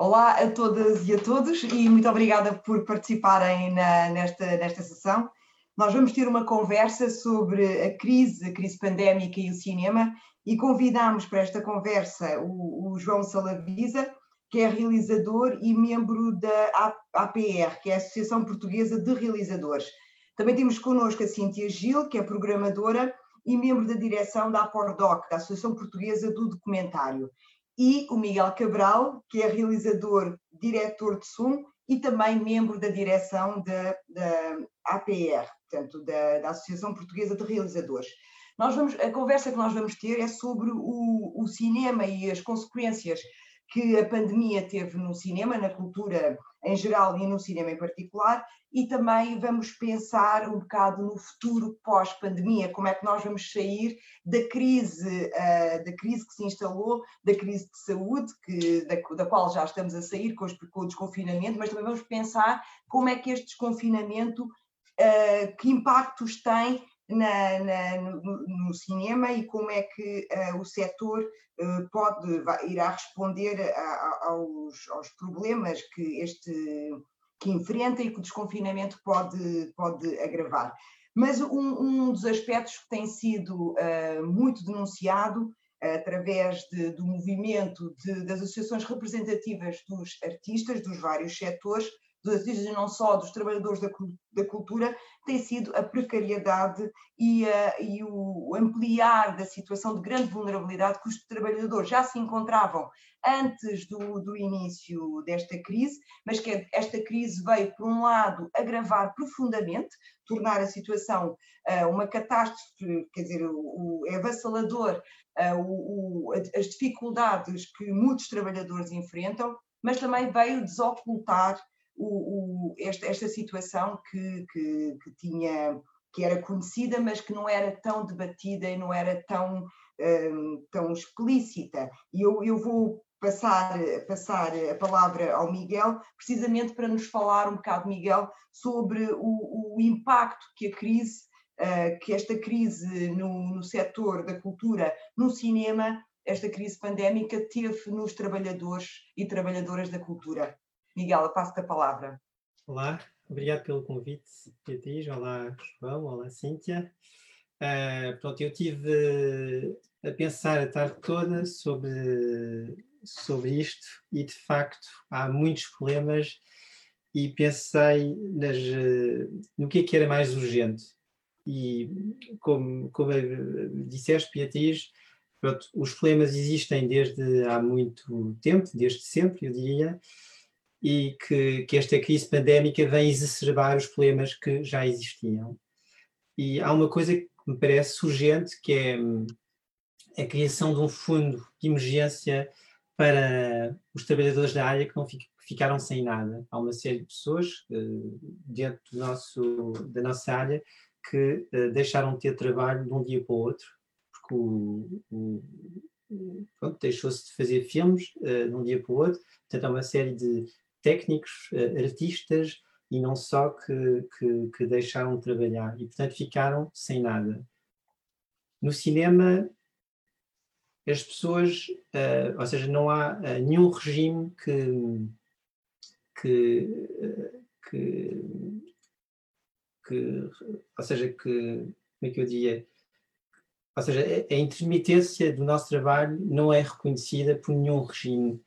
Olá a todas e a todos e muito obrigada por participarem na, nesta, nesta sessão. Nós vamos ter uma conversa sobre a crise, a crise pandémica e o cinema e convidamos para esta conversa o, o João Salavisa, que é realizador e membro da APR, que é a Associação Portuguesa de Realizadores. Também temos connosco a Cíntia Gil, que é programadora e membro da direção da APORDOC, da Associação Portuguesa do Documentário e o Miguel Cabral, que é realizador, diretor de som e também membro da direção da, da APR, portanto, da, da, Associação Portuguesa de Realizadores. Nós vamos, a conversa que nós vamos ter é sobre o, o cinema e as consequências que a pandemia teve no cinema, na cultura em geral e no cinema em particular, e também vamos pensar um bocado no futuro pós-pandemia, como é que nós vamos sair da crise, uh, da crise que se instalou, da crise de saúde, que, da, da qual já estamos a sair com, o desconfinamento, mas também vamos pensar como é que este desconfinamento, uh, que impactos tem na, na, no, cinema e como é que uh, o setor uh, pode, vai, irá responder a, a, aos, aos, problemas que este que enfrenta e que o desconfinamento pode, pode agravar. Mas um, um dos aspectos que tem sido uh, muito denunciado através de, do movimento de, das associações representativas dos artistas dos vários setores, dos artistas e não só dos trabalhadores da, da cultura, tem sido a precariedade e, a, e, o ampliar da situação de grande vulnerabilidade que os trabalhadores já se encontravam antes do, do início desta crise, mas que esta crise veio, por um lado, agravar profundamente, tornar a situação uh, uma catástrofe, quer dizer, o, o, é avassalador uh, o, as dificuldades que muitos trabalhadores enfrentam, mas também veio desocultar o, o, esta, esta situação que, que, que, tinha que era conhecida, mas que não era tão debatida e não era tão, um, tão explícita. E eu, eu vou passar, passar a palavra ao Miguel, precisamente para nos falar um bocado, Miguel, sobre o, o impacto que a crise, uh, que esta crise no, no setor da cultura, no cinema, esta crise pandémica teve nos trabalhadores e trabalhadoras da cultura. Miguel, eu passo-te a palavra. Olá, obrigado pelo convite, Beatriz. Olá, João. Olá, Cíntia. Uh, pronto, eu tive a pensar a tarde toda sobre, sobre isto e, de facto, há muitos problemas e pensei nas, no que é que era mais urgente. E, como, como disseste, Beatriz, pronto, os problemas existem desde há muito tempo, desde sempre, eu diria, e que, que esta crise pandémica vem exacerbar os problemas que já existiam. E há uma coisa que me parece urgente, que é hum, a criação de um fundo de emergência para os trabalhadores da área que não ficaram sem nada. Há uma série de pessoas uh, dentro do nosso, da nossa área que uh, deixaram de ter trabalho de um dia para o outro, porque o, o, deixou-se de fazer filmes uh, de um dia para o outro. Portanto, há uma série de técnicos, uh, artistas e não só que, que, que, deixaram de trabalhar. E, portanto, ficaram sem nada. No cinema, as pessoas, uh, ou seja, não há uh, nenhum regime que, que, que, que, ou seja, que, como é que eu diria, ou seja, a intermitência do nosso trabalho não é reconhecida por nenhum regime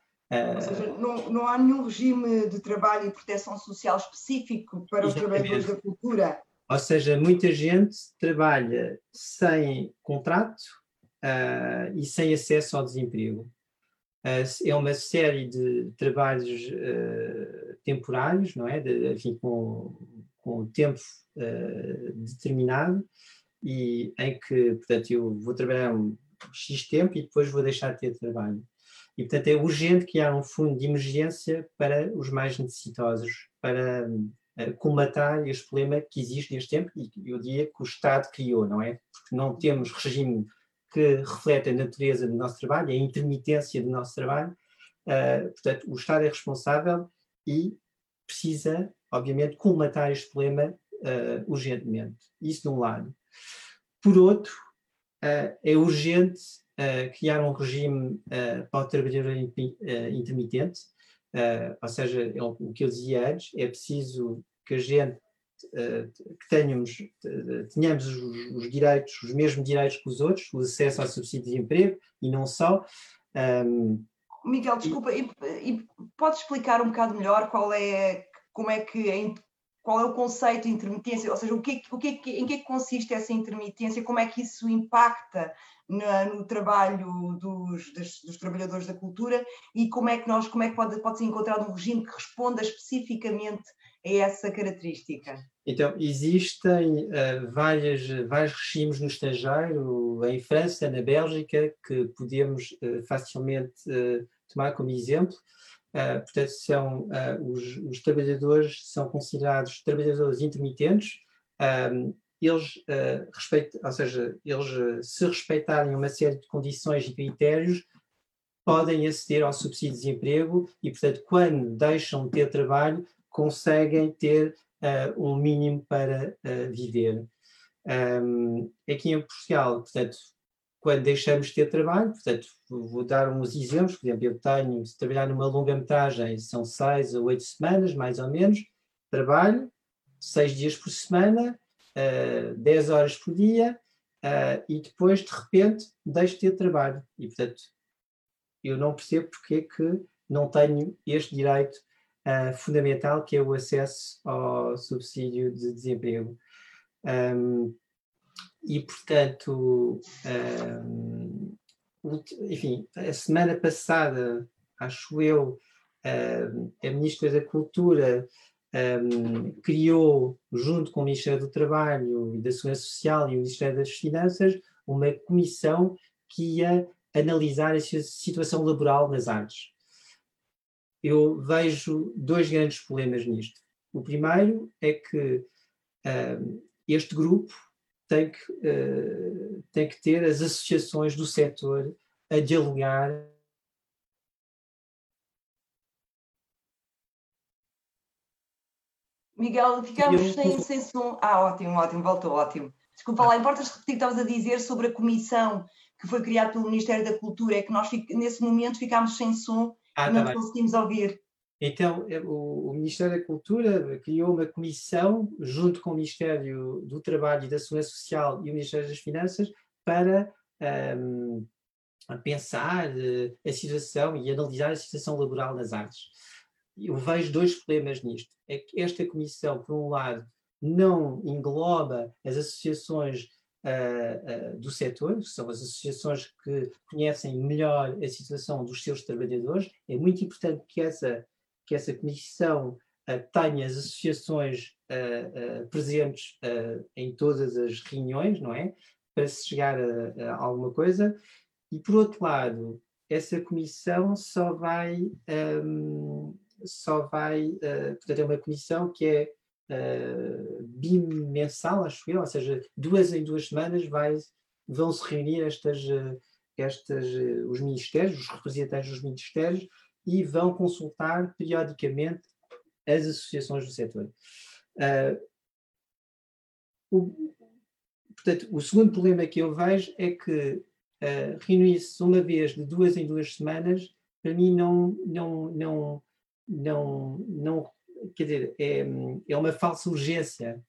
ou seja, não, não há nenhum regime de trabalho e proteção social específico para os trabalhadores da cultura. Ou seja, muita gente trabalha sem contrato uh, e sem acesso ao desemprego. Uh, é uma série de trabalhos uh, temporários, não é? De, enfim, com, com tempo determinado e em que, portanto, eu vou trabalhar um X tempo e depois vou deixar de ter trabalho. E, portanto, é urgente criar um fundo de emergência para os mais necessitosos, para uh, combatar este problema que existe neste tempo e eu diria que o Estado criou, não é? Porque não temos regime que reflete a natureza do nosso trabalho, a intermitência do nosso trabalho. Uh, portanto, o Estado é responsável e precisa, obviamente, combatar este problema uh, urgentemente. Isso de um lado. Por outro, uh, é urgente criar um regime uh, para o trabalhador uh, intermitente, ou seja, é o que eu dizia antes, é preciso que a gente que tenhamos, tenhamos os, os, direitos, os mesmos direitos que os outros, o acesso ao subsídio de emprego e não só. Um, Miguel, desculpa, e, e pode explicar um bocado melhor qual é, como é que, qual é o conceito de intermitência, ou seja, o que, o que, em que, é que consiste essa intermitência, como é que isso impacta no, no trabalho dos, dos, dos, trabalhadores da cultura e como é que nós, como é que pode, pode ser encontrado um regime que responda especificamente a essa característica? Então, existem uh, várias, vários regimes no estrangeiro, em França, na Bélgica, que podemos uh, facilmente uh, tomar como exemplo. Portanto, são, os, os, trabalhadores são considerados trabalhadores intermitentes. Um, eles, uh, ou seja, eles, uh, se respeitarem uma série de condições e critérios, podem aceder ao subsídio de desemprego e, portanto, quando deixam de ter trabalho, conseguem ter uh, um mínimo para viver. Um, aqui em Portugal, portanto, quando deixamos de ter trabalho, portanto, vou dar uns exemplos, por exemplo, eu tenho, se trabalhar numa longa-metragem, são seis a oito semanas, mais ou menos, trabalho, seis dias por semana, uh, 10 horas por dia uh, e depois, de repente, deixo de ter trabalho. E, portanto, eu não percebo porque é que não tenho este direito uh, fundamental que é o acesso ao subsídio de desemprego. Um, e, portanto, um, enfim, a semana passada, acho eu, a Ministra da Cultura um, criou, junto com o Ministério do Trabalho e da Segurança Social e o Ministério das Finanças, uma comissão que ia analisar a situação laboral nas artes. Eu vejo dois grandes problemas nisto. O primeiro é que um, este grupo tem que, uh, tem que ter as associações do setor a dialogar Miguel, ficamos eu... sem, sem som. Ah, ótimo, ótimo, voltou, ótimo. Desculpa lá, importas repetir o que estavas a dizer sobre a comissão que foi criada pelo Ministério da Cultura? É que nós, nesse momento, ficámos sem som ah, e não tá conseguimos ouvir. Então, é, o, o, Ministério da Cultura criou uma comissão, junto com o Ministério do Trabalho e da Segurança Social e o Ministério das Finanças, para um, pensar uh, a situação e analisar a situação laboral nas artes eu vejo dois problemas nisto. É que esta comissão, por um lado, não engloba as associações uh, uh, do setor, que são as associações que conhecem melhor a situação dos seus trabalhadores. É muito importante que essa, que essa comissão uh, tenha as associações presentes em todas as reuniões, não é? Para se chegar a, a alguma coisa. E, por outro lado, essa comissão só vai um, só vai, uh, portanto, é uma comissão que é uh, bimensal, acho eu, ou seja, duas em duas semanas vai, vão se reunir estas, estas, os ministérios, os representantes dos ministérios, e vão consultar periodicamente as associações do setor. O, portanto, o segundo problema que eu vejo é que uh, reunir-se uma vez de duas em duas semanas, para mim não, não, não, não, não quer dizer, é, é uma falsa urgência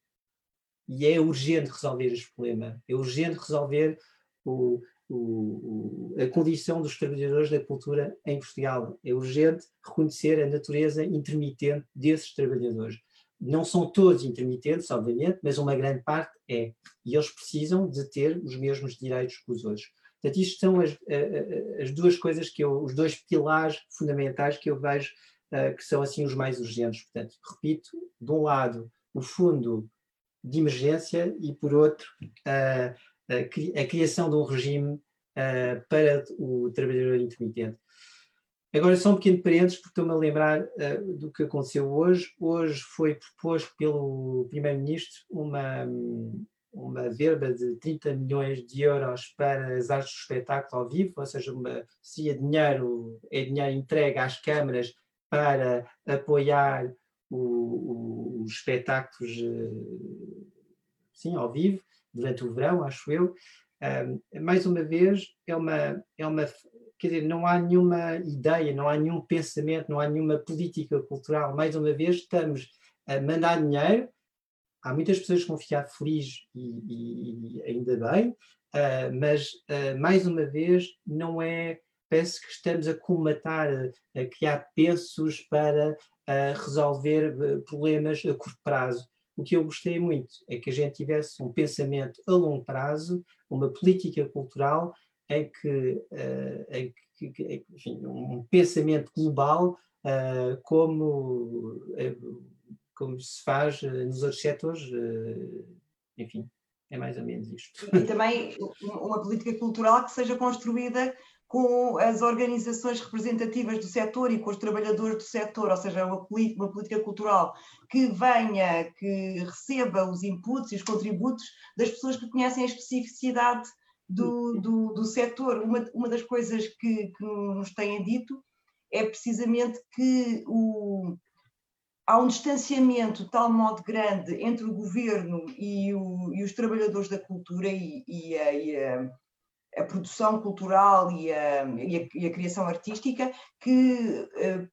e é urgente resolver este problema, é urgente resolver o, o, a condição dos trabalhadores da cultura em Portugal, é urgente reconhecer a natureza intermitente desses trabalhadores. Não são todos intermitentes, obviamente, mas uma grande parte é. E eles precisam de ter os mesmos direitos que os outros. Portanto, isto são as, as duas coisas que eu, os dois pilares fundamentais que eu vejo uh, que são assim os mais urgentes. Portanto, repito, de um lado o fundo de emergência e por outro uh, a, criação de um regime uh, para o trabalhador intermitente. Agora, só um pequeno parênteses, porque estou-me a lembrar uh, do que aconteceu hoje. Hoje foi proposto pelo Primeiro-Ministro uma, uma verba de 30 milhões de euros para as artes do espetáculo ao vivo, ou seja, uma, se é dinheiro, é dinheiro entregue às câmaras para apoiar o, o, os espetáculos eh, sim, ao vivo, durante o verão, acho eu. mais uma vez, é uma, é uma, quer dizer, não há nenhuma ideia, não há nenhum pensamento, não há nenhuma política cultural. Mais uma vez, estamos a mandar dinheiro. Há muitas pessoas que vão ficar felizes e, e ainda bem, uh, mas uh, mais uma vez, não é. Parece que estamos a comatar, a criar pensos para uh, resolver problemas a curto prazo. O que eu gostei muito é que a gente tivesse um pensamento a longo prazo, uma política cultural em que, uh, em que enfim, um pensamento global uh, como, uh, como se faz nos outros setores, enfim, é mais ou menos isto. E também uma política cultural que seja construída com as organizações representativas do setor e com os trabalhadores do setor, ou seja, uma, uma política cultural que venha, que receba os inputs e os contributos das pessoas que conhecem a especificidade do, do, do setor. Uma, uma das coisas que, que nos têm dito é precisamente que o, há um distanciamento de tal modo grande entre o governo e, o, e os trabalhadores da cultura e, e, e a, produção cultural e a, e a, criação artística que uh,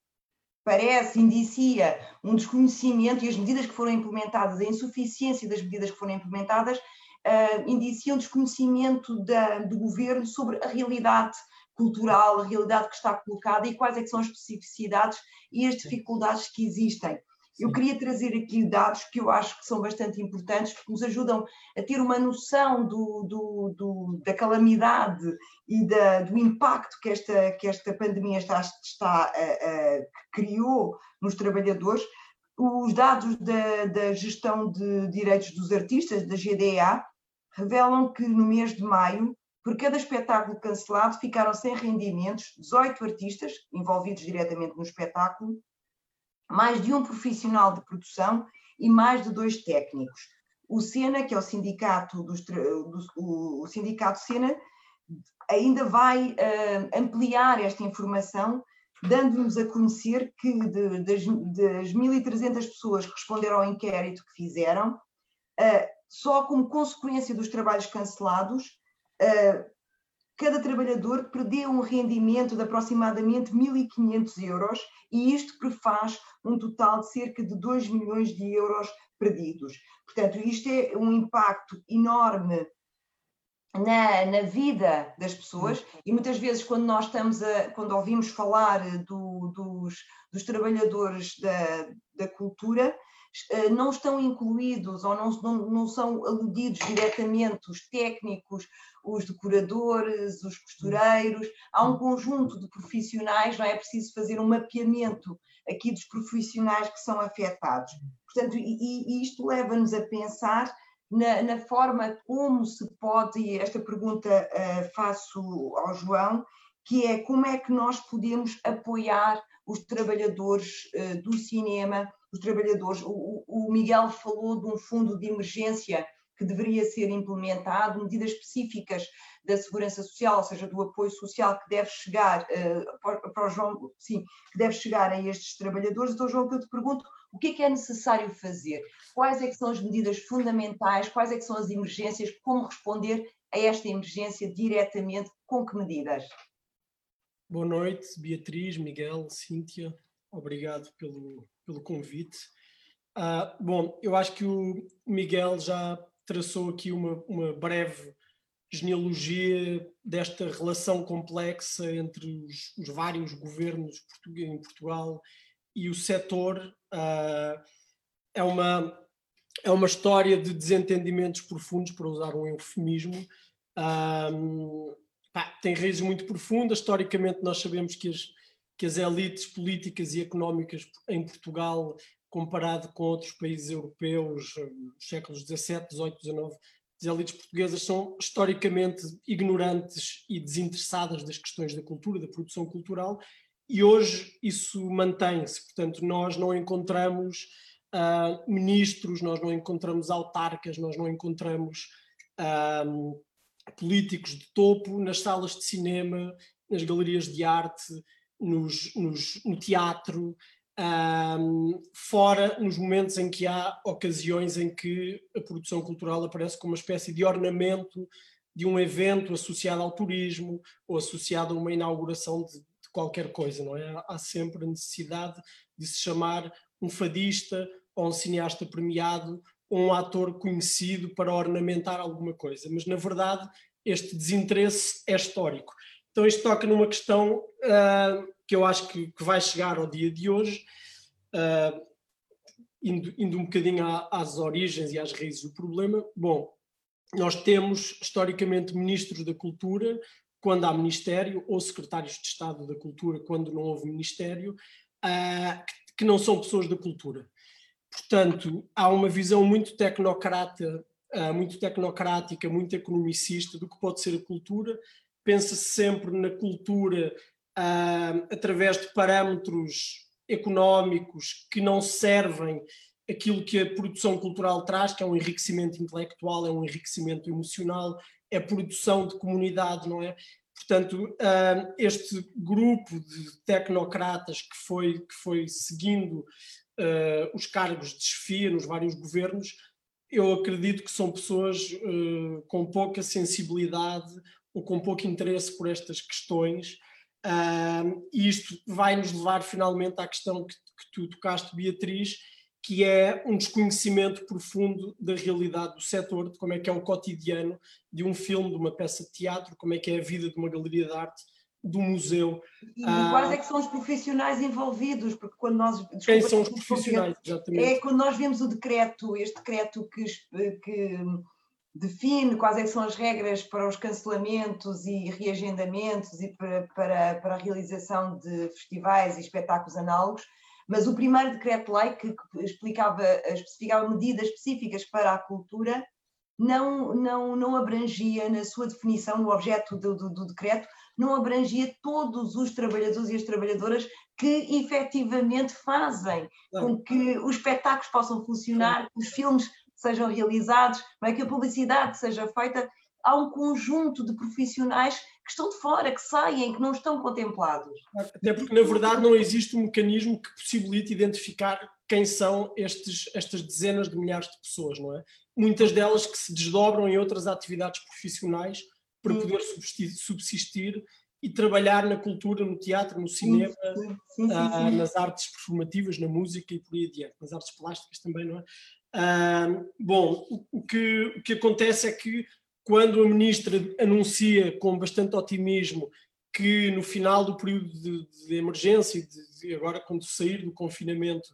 parece, indicia um desconhecimento e as medidas que foram implementadas, a insuficiência das medidas que foram implementadas, uh, indiciam desconhecimento da, do governo sobre a realidade cultural, a realidade que está colocada e quais é são as especificidades e as dificuldades que existem. Eu queria trazer aqui dados que eu acho que são bastante importantes, porque nos ajudam a ter uma noção do, do, do, da calamidade e da, do impacto que esta, que esta pandemia está, está, uh, uh, criou nos trabalhadores. Os dados da, da gestão de direitos dos artistas, da GDA, revelam que no mês de maio, por cada espetáculo cancelado, ficaram sem rendimentos 18 artistas envolvidos diretamente no espetáculo, mais de um profissional de produção e mais de dois técnicos. O SENA, que é o sindicato, dos, do, o sindicato SENA, ainda vai uh, ampliar esta informação, dando-nos a conhecer que de, das, das 1.300 pessoas que responderam ao inquérito que fizeram, uh, só como consequência dos trabalhos cancelados, uh, cada trabalhador perdeu um rendimento de aproximadamente 1.500 euros e isto prefaz um total de cerca de 2 milhões de euros perdidos. Portanto, isto é um impacto enorme na, na, vida das pessoas e muitas vezes quando nós estamos a, quando ouvimos falar do, dos, dos, trabalhadores da, da cultura, eh, não estão incluídos ou não, não, não são aludidos diretamente os técnicos, os decoradores, os costureiros. Há um conjunto de profissionais, não é, é preciso fazer um mapeamento aqui dos profissionais que são afetados. Portanto, e, e isto leva-nos a pensar na, na, forma como se pode, e esta pergunta uh, faço ao João, que é como é que nós podemos apoiar os trabalhadores uh, do cinema os trabalhadores. O, o Miguel falou de um fundo de emergência que deveria ser implementado, medidas específicas da segurança social, ou seja, do apoio social que deve chegar uh, para, o João, sim, que deve chegar a estes trabalhadores. Então, João, que eu te pergunto, o que é que é necessário fazer? Quais é que são as medidas fundamentais? Quais é que são as emergências? Como responder a esta emergência diretamente? Com que medidas? Boa noite, Beatriz, Miguel, Cíntia. Obrigado pelo, pelo convite. Uh, bom, eu acho que o Miguel já traçou aqui uma, uma breve genealogia desta relação complexa entre os, os vários governos em Portugal e o setor. Uh, é, uma, é uma história de desentendimentos profundos, para usar um eufemismo. Uh, pá, tem raízes muito profundas. Historicamente, nós sabemos que as, que as elites políticas e económicas em Portugal, comparado com outros países europeus, nos séculos XVII, XVIII, XIX, as elites portuguesas são historicamente ignorantes e desinteressadas das questões da cultura, da produção cultural, e hoje isso mantém-se. Portanto, nós não encontramos uh, ministros, nós não encontramos autarcas, nós não encontramos uh, políticos de topo nas salas de cinema, nas galerias de arte, nos, nos, no teatro, um, fora nos momentos em que há ocasiões em que a produção cultural aparece como uma espécie de ornamento de um evento associado ao turismo ou associado a uma inauguração de, de qualquer coisa, não é? Há sempre a necessidade de se chamar um fadista ou um cineasta premiado ou um ator conhecido para ornamentar alguma coisa, mas na verdade este desinteresse é histórico. Então isto toca numa questão uh, que eu acho que, que, vai chegar ao dia de hoje, uh, indo, indo, um bocadinho às origens e às raízes do problema. Bom, nós temos historicamente ministros da cultura quando há ministério, ou secretários de Estado da cultura quando não houve ministério, uh, que não são pessoas da cultura. Portanto, há uma visão muito tecnocrata, muito tecnocrática, muito economicista do que pode ser a cultura. Pensa-se sempre na cultura uh, através de parâmetros económicos que não servem aquilo que a produção cultural traz, que é um enriquecimento intelectual, é um enriquecimento emocional, é produção de comunidade, não é? Portanto, ah, este grupo de tecnocratas que foi, que foi seguindo ah, os cargos de chefia nos vários governos, eu acredito que são pessoas com pouca sensibilidade ou com pouco interesse por estas questões. E isto vai nos levar finalmente à questão que, que tu tocaste, Beatriz, que é um desconhecimento profundo da realidade do setor, de como é que é o cotidiano de um filme, de uma peça de teatro, como é que é a vida de uma galeria de arte, do museu. E ah, quais é que são os profissionais envolvidos? Porque quando nós... Quem são os profissionais, exatamente. É quando nós vemos o decreto, este decreto que, que define quais é são as regras para os cancelamentos e reagendamentos e para, para, para a realização de festivais e espetáculos análogos, mas o primeiro decreto-lei que explicava, especificava medidas específicas para a cultura não, não, não abrangia, na sua definição, no objeto do, do, do decreto, não abrangia todos os trabalhadores e as trabalhadoras que efetivamente fazem com que os espetáculos possam funcionar, que os filmes sejam realizados, é? que a publicidade seja feita há um conjunto de profissionais que estão de fora, que saem, que não estão contemplados. Até porque, na verdade, não existe um mecanismo que possibilite identificar quem são estes, estas dezenas de milhares de pessoas, não é? Muitas delas que se desdobram em outras atividades profissionais para poder subsistir, subsistir e trabalhar na cultura, no teatro, no cinema, sim, sim, sim, nas artes performativas, na música e por aí adiante, nas artes plásticas também, não é? Bom, o, que, o que acontece é que quando a ministra anuncia com bastante otimismo que no final do período de, de emergência, de, de, agora quando sair do confinamento,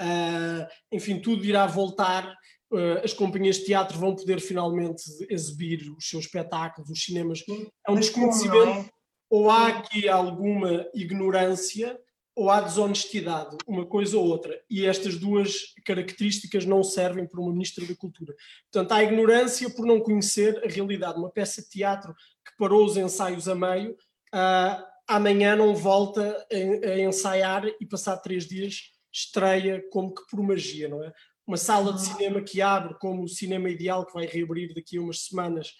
uh, enfim, tudo irá voltar, uh, as companhias de teatro vão poder finalmente exibir os seus espetáculos, os cinemas. É um desconhecimento, é? ou há aqui alguma ignorância, ou há desonestidade, uma coisa ou outra. E estas duas características não servem para uma Ministra da Cultura. Portanto, há ignorância por não conhecer a realidade. Uma peça de teatro que parou os ensaios a meio, uh, amanhã não volta a, a, ensaiar e passar três dias estreia como que por magia, não é? Uma sala de cinema que abre como o cinema ideal que vai reabrir daqui a umas semanas.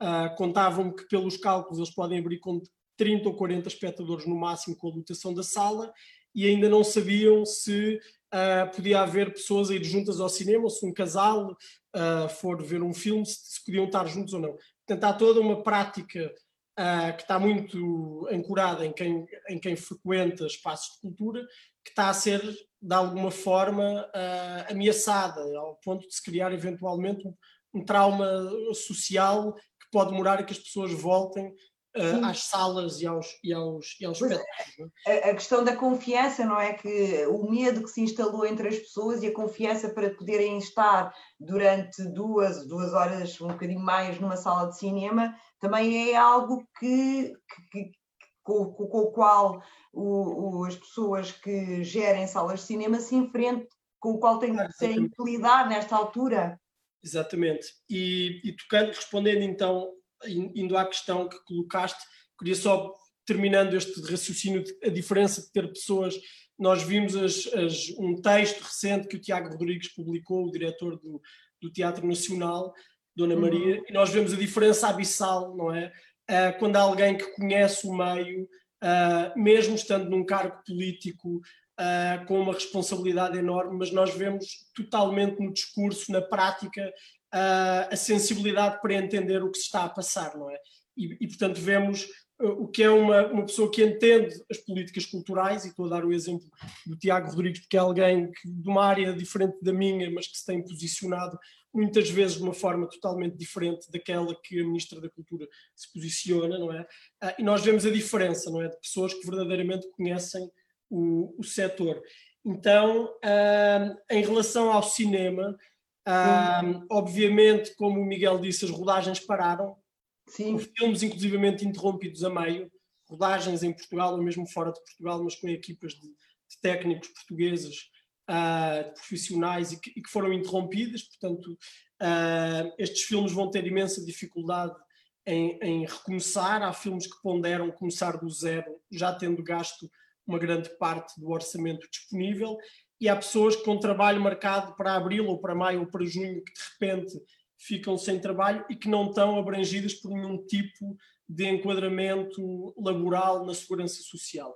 Uh, contavam-me que pelos cálculos eles podem abrir com 30 ou 40 espectadores no máximo com a lotação da sala e ainda não sabiam se uh, podia haver pessoas a ir juntas ao cinema se um casal uh, for ver um filme, se, se, podiam estar juntos ou não. Portanto, há toda uma prática uh, que está muito ancorada em quem, em quem frequenta espaços de cultura, que está a ser, de alguma forma, ameaçada, ao ponto de se criar eventualmente um, um trauma social que pode demorar a que as pessoas voltem uh, às salas e aos, e aos, e aos é, espetáculos. É? A, a, questão da confiança, não é? Que o medo que se instalou entre as pessoas e a confiança para poderem estar durante duas, duas horas, um bocadinho mais, numa sala de cinema, também é algo que, que, que com, com, com, o qual o, o, as pessoas que gerem salas de cinema se enfrentam, com o qual têm, têm que lidar nesta altura. Exatamente. E, e tocando, respondendo então indo à questão que colocaste, queria só, terminando este raciocínio, a diferença de ter pessoas. Nós vimos as, as, um texto recente que o Tiago Rodrigues publicou, o diretor do, do Teatro Nacional, Dona Maria, uhum. e nós vemos a diferença abissal, não é? Uh, quando há alguém que conhece o meio, uh, mesmo estando num cargo político, uh, com uma responsabilidade enorme, mas nós vemos totalmente no discurso, na prática, uh, a sensibilidade para entender o que se está a passar, não é? E, e portanto, vemos uh, o que é uma, uma pessoa que entende as políticas culturais, e estou a dar o exemplo do Tiago Rodrigues, porque é alguém que, de uma área diferente da minha, mas que se tem posicionado muitas vezes de uma forma totalmente diferente daquela que a Ministra da Cultura se posiciona, não é? Uh, e nós vemos a diferença, não é? De pessoas que verdadeiramente conhecem o, o setor. Então, em relação ao cinema, uh, obviamente, como o Miguel disse, as rodagens pararam. Sim. Filmes, inclusivamente, interrompidos a meio. Rodagens em Portugal ou mesmo fora de Portugal, mas com equipas de, de técnicos portugueses, uh, de profissionais e que, e que, foram interrompidas. Portanto, estes filmes vão ter imensa dificuldade em, em recomeçar. Há filmes que ponderam começar do zero, já tendo gasto uma grande parte do orçamento disponível, e há pessoas com trabalho marcado para abril ou para maio ou para junho que de repente ficam sem trabalho e que não estão abrangidas por nenhum tipo de enquadramento laboral na segurança social.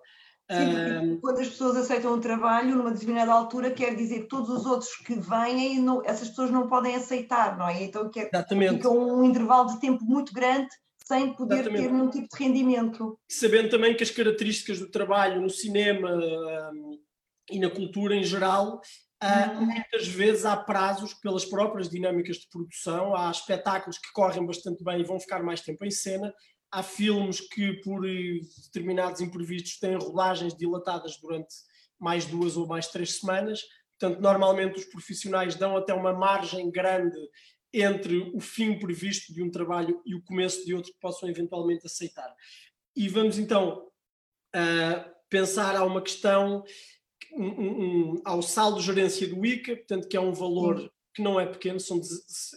Sim, quando as pessoas aceitam um trabalho numa determinada altura, quer dizer que todos os outros que vêm, não, essas pessoas não podem aceitar, não é? Então quer, fica um intervalo de tempo muito grande sem poder Exatamente. ter nenhum tipo de rendimento. Sabendo também que as características do trabalho no cinema um, e na cultura em geral, uh, muitas vezes há prazos pelas próprias dinâmicas de produção, há espetáculos que correm bastante bem e vão ficar mais tempo em cena, há filmes que, por determinados imprevistos, têm rolagens dilatadas durante mais duas ou mais três semanas. Portanto, normalmente os profissionais dão até uma margem grande entre o fim previsto de um trabalho e o começo de outro que possam eventualmente aceitar. E vamos então uh, pensar a uma questão, um, um, ao saldo de gerência do ICA, portanto, que é um valor que não é pequeno, são,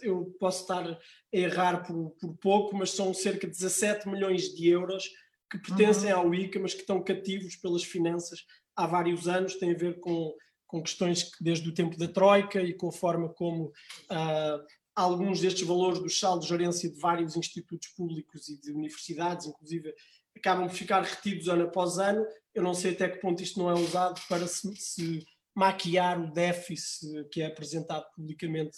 eu posso estar a errar por, por pouco, mas são cerca de 17 milhões de euros que pertencem uhum. ao ICA, mas que estão cativos pelas finanças há vários anos, tem a ver com, com questões que desde o tempo da Troika e com a forma como uh, alguns destes valores do saldo de gerência de vários institutos públicos e de universidades, inclusive, acabam por ficar retidos ano após ano. Eu não sei até que ponto isto não é usado para se, se maquiar o déficit que é apresentado publicamente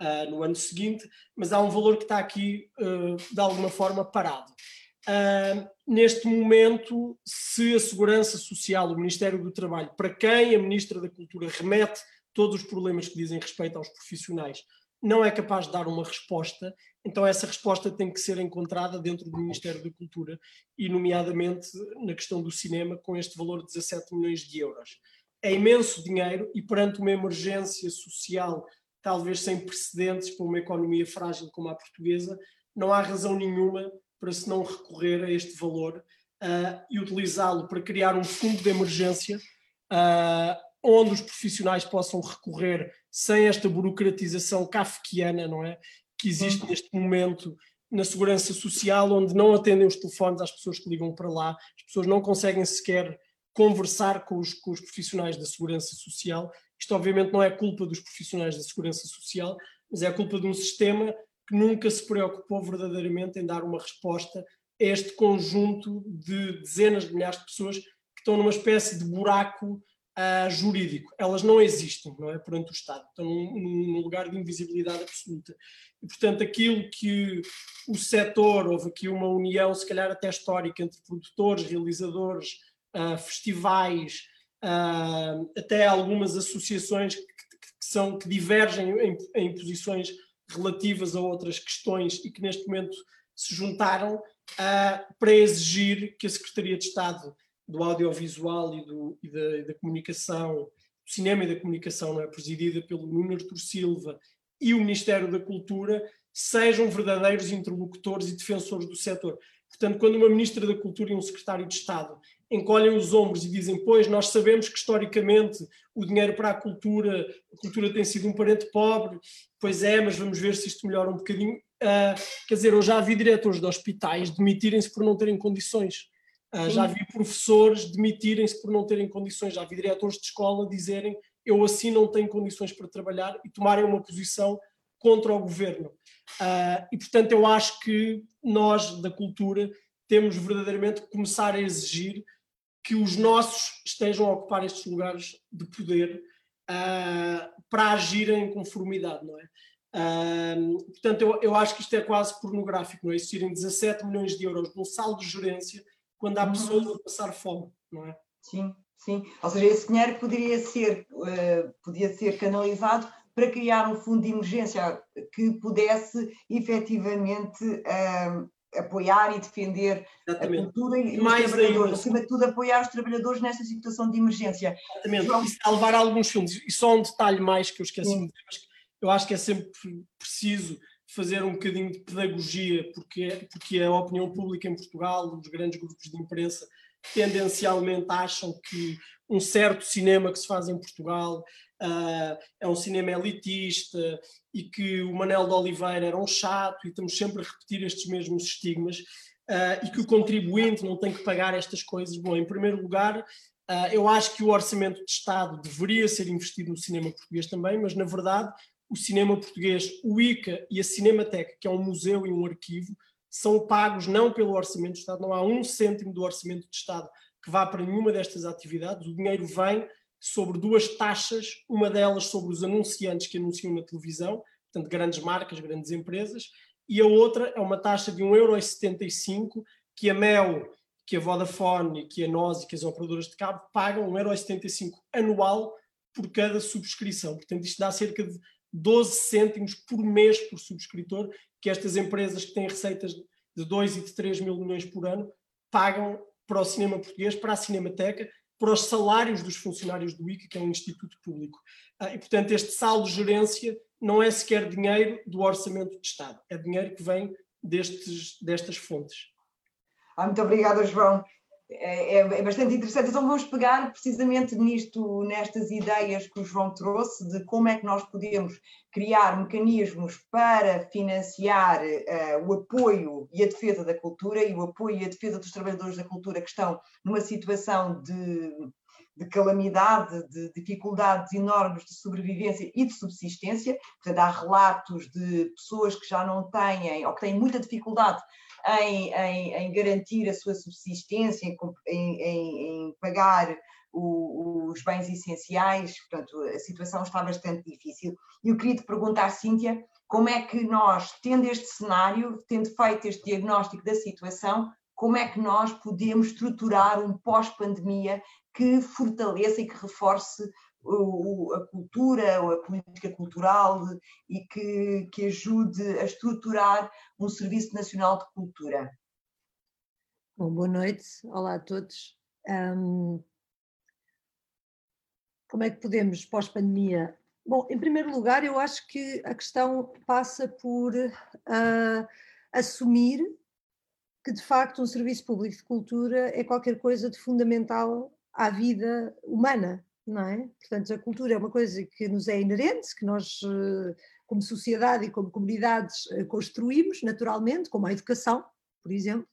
uh, no ano seguinte, mas há um valor que está aqui, uh, de alguma forma, parado. Uh, neste momento, se a Segurança Social, o Ministério do Trabalho, para quem a Ministra da Cultura remete todos os problemas que dizem respeito aos profissionais, não é capaz de dar uma resposta, então essa resposta tem que ser encontrada dentro do Ministério da Cultura e, nomeadamente, na questão do cinema, com este valor de 17 milhões de euros. É imenso dinheiro e, perante uma emergência social, talvez sem precedentes para uma economia frágil como a portuguesa, não há razão nenhuma para se não recorrer a este valor uh, e utilizá-lo para criar um fundo de emergência uh, onde os profissionais possam recorrer sem esta burocratização kafkiana, não é? Que existe uhum. neste momento na segurança social, onde não atendem os telefones às pessoas que ligam para lá, as pessoas não conseguem sequer conversar com os, com os profissionais da segurança social. Isto, obviamente, não é culpa dos profissionais da segurança social, mas é culpa de um sistema que nunca se preocupou verdadeiramente em dar uma resposta a este conjunto de dezenas de milhares de pessoas que estão numa espécie de buraco uh, jurídico. Elas não existem, não é? Perante o Estado. Estão num, num, lugar de invisibilidade absoluta. E, portanto, aquilo que o setor, houve aqui uma união, se calhar até histórica, entre produtores, realizadores, uh, festivais, uh, até algumas associações que, que, são, que divergem em, em posições relativas a outras questões e que neste momento se juntaram uh, para exigir que a Secretaria de Estado do audiovisual e, do, e, da, da, comunicação, do cinema e da comunicação, não é? presidida pelo Nuno Artur Silva e o Ministério da Cultura, sejam verdadeiros interlocutores e defensores do setor. Portanto, quando uma Ministra da Cultura e um Secretário de Estado encolhem os ombros e dizem, pois, nós sabemos que historicamente o dinheiro para a cultura, a cultura tem sido um parente pobre, pois é, mas vamos ver se isto melhora um bocadinho. Uh, quer dizer, eu já vi diretores de hospitais demitirem-se por não terem condições. Uh, já vi professores demitirem-se por não terem condições, já vi diretores de escola dizerem eu assim não tenho condições para trabalhar e tomarem uma posição contra o governo. Uh, e portanto eu acho que nós da cultura temos verdadeiramente que começar a exigir que os nossos estejam a ocupar estes lugares de poder uh, para agirem em conformidade, não é? Um, portanto, eu, eu, acho que isto é quase pornográfico, não é? Existirem 17 milhões de euros num saldo de gerência quando há uhum. pessoas a passar fome, não é? Sim, sim. Ou seja, esse dinheiro poderia ser, uh, podia ser canalizado para criar um fundo de emergência que pudesse efetivamente uh, apoiar e defender Exatamente. a cultura e Mais os trabalhadores, acima de tudo apoiar os trabalhadores nesta situação de emergência. Exatamente, João... e salvar alguns fundos. E só um detalhe mais que eu esqueci dizer, eu acho que é sempre preciso fazer um bocadinho de pedagogia, porque, é, porque a opinião pública em Portugal, os grandes grupos de imprensa, tendencialmente acham que um certo cinema que se faz em Portugal uh, é um cinema elitista e que o Manel de Oliveira era um chato e estamos sempre a repetir estes mesmos estigmas uh, e que o contribuinte não tem que pagar estas coisas. Bom, em primeiro lugar, uh, eu acho que o orçamento de Estado deveria ser investido no cinema português também, mas na verdade o cinema português, o ICA e a Cinemateca, que é um museu e um arquivo, são pagos não pelo orçamento de Estado, não há um cêntimo do orçamento de Estado que vá para nenhuma destas atividades, o dinheiro vem sobre duas taxas, uma delas sobre os anunciantes que anunciam na televisão, portanto grandes marcas, grandes empresas, e a outra é uma taxa de 1,75€ que a Mel, que a Vodafone, que a NOS e que as operadoras de cabo pagam 1,75€ anual por cada subscrição. Portanto, isto dá cerca de 12 cêntimos por mês por subscritor, que estas empresas que têm receitas de 2 e de 3 mil milhões por ano pagam para o cinema português, para a Cinemateca, para os salários dos funcionários do ICA, que é um instituto público. Ah, e, portanto, este saldo de gerência não é sequer dinheiro do orçamento de Estado, é dinheiro que vem destes, destas fontes. Ah, muito obrigada, João. É, é, é, bastante interessante. Então vamos pegar precisamente nisto, nestas ideias que o João trouxe, de como é que nós podemos criar mecanismos para financiar uh, o apoio e a defesa da cultura e o apoio e a defesa dos trabalhadores da cultura que estão numa situação de, de calamidade, de dificuldades enormes de sobrevivência e de subsistência. Portanto, há relatos de pessoas que já não têm ou que têm muita dificuldade em, em, em garantir a sua subsistência, em, em pagar o, os bens essenciais, portanto, a situação está bastante difícil. E eu queria te perguntar, Cíntia, como é que nós, tendo este cenário, tendo feito este diagnóstico da situação, como é que nós podemos estruturar um pós-pandemia que fortaleça e que reforce a cultura, ou a política cultural e que, que ajude a estruturar um Serviço Nacional de Cultura. Bom, boa noite, olá a todos. Um, como é que podemos, pós-pandemia? Bom, em primeiro lugar, eu acho que a questão passa por uh, assumir que, de facto, um serviço público de cultura é qualquer coisa de fundamental à vida humana não é? Portanto, a cultura é uma coisa que nos é inerente, que nós, eh, como sociedade e como comunidades, eh, construímos naturalmente, como a educação, por exemplo,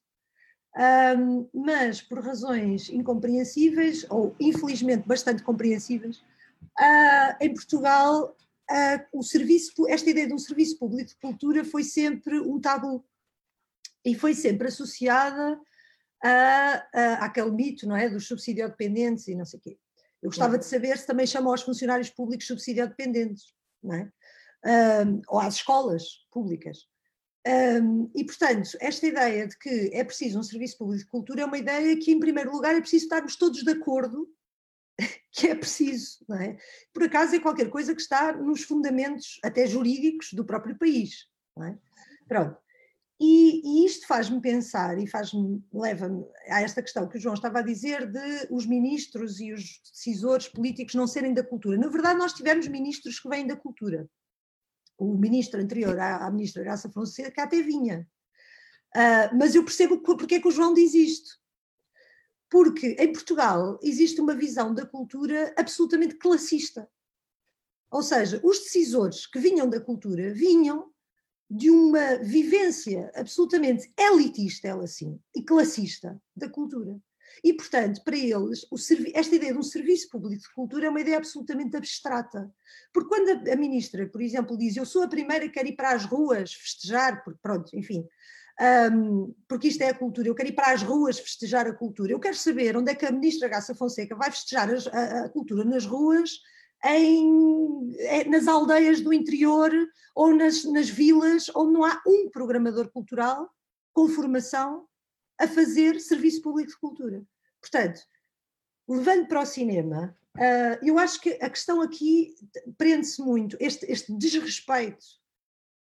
um, mas por razões incompreensíveis, ou infelizmente bastante compreensíveis, uh, em Portugal uh, o serviço, esta ideia de um serviço público de cultura foi sempre um tabu e foi sempre associada a, àquele mito não é, dos subsidio-dependentes e não sei o quê. Eu gostava de saber se também chamam aos funcionários públicos subsidio-dependentes, não é? Um, ou às escolas públicas. Um, e, portanto, esta ideia de que é preciso um serviço público de cultura é uma ideia que, em primeiro lugar, é preciso estarmos todos de acordo que é preciso, não é? Por acaso é qualquer coisa que está nos fundamentos, até jurídicos, do próprio país, não é? Pronto. E, e isto faz-me pensar e faz-me, leva-me a esta questão que o João estava a dizer de os ministros e os decisores políticos não serem da cultura. Na verdade, nós tivemos ministros que vêm da cultura. O ministro anterior à, à ministra Graça Fonseca até vinha. Uh, mas eu percebo porque é que o João diz isto. Porque em Portugal existe uma visão da cultura absolutamente classista. Ou seja, os decisores que vinham da cultura vinham de uma vivência absolutamente elitista, ela sim, e classista da cultura. E, portanto, para eles, esta ideia de um serviço público de cultura é uma ideia absolutamente abstrata. Porque quando a, a ministra, por exemplo, diz eu sou a primeira que quero ir para as ruas festejar, porque, pronto, enfim, um, porque isto é a cultura, eu quero ir para as ruas festejar a cultura. Eu quero saber onde é que a ministra Graça Fonseca vai festejar a, a, a cultura nas ruas em, é, nas aldeias do interior ou nas, nas vilas, onde não há um programador cultural com formação a fazer serviço público de cultura. Portanto, levando para o cinema, uh, eu acho que a questão aqui prende-se muito, este, este desrespeito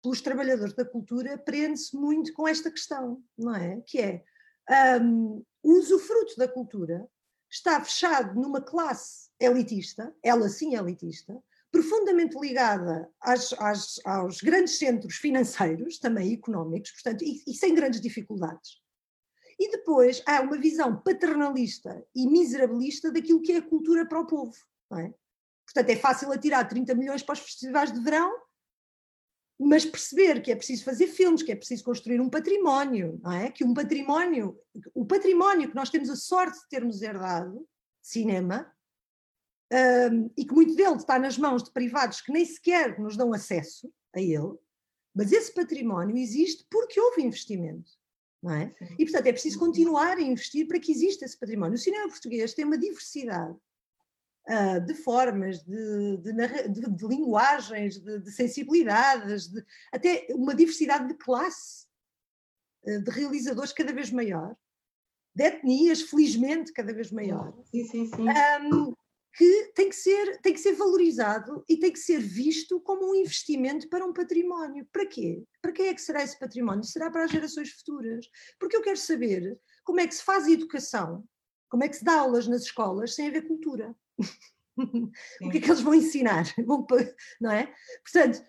pelos trabalhadores da cultura prende-se muito com esta questão, não é? Que é um, o usufruto da cultura está fechado numa classe elitista, ela sim elitista, profundamente ligada às, às, aos grandes centros financeiros, também económicos, portanto, e, e sem grandes dificuldades. E depois há uma visão paternalista e miserabilista daquilo que é a cultura para o povo. É? Portanto, é fácil atirar 30 milhões para os festivais de verão, mas perceber que é preciso fazer filmes, que é preciso construir um património, não é? Que um património, o património que nós temos a sorte de termos herdado, cinema, um, e que muito dele está nas mãos de privados que nem sequer nos dão acesso a ele, mas esse património existe porque houve investimento. Não é? E, portanto, é preciso continuar a investir para que exista esse património. O cinema português tem uma diversidade uh, de formas, de, de, de, de linguagens, de, sensibilidades, até uma diversidade de classe, uh, de realizadores cada vez maior, de etnias, felizmente, cada vez maior. Sim, sim, sim. Um, que tem que, ser, tem que ser valorizado e tem que ser visto como um investimento para um património. Para quê? Para quem é que será esse património? Será para as gerações futuras. Porque eu quero saber como é que se faz educação, como é que se dá aulas nas escolas sem haver cultura. o que é que eles vão ensinar? Não é? Portanto,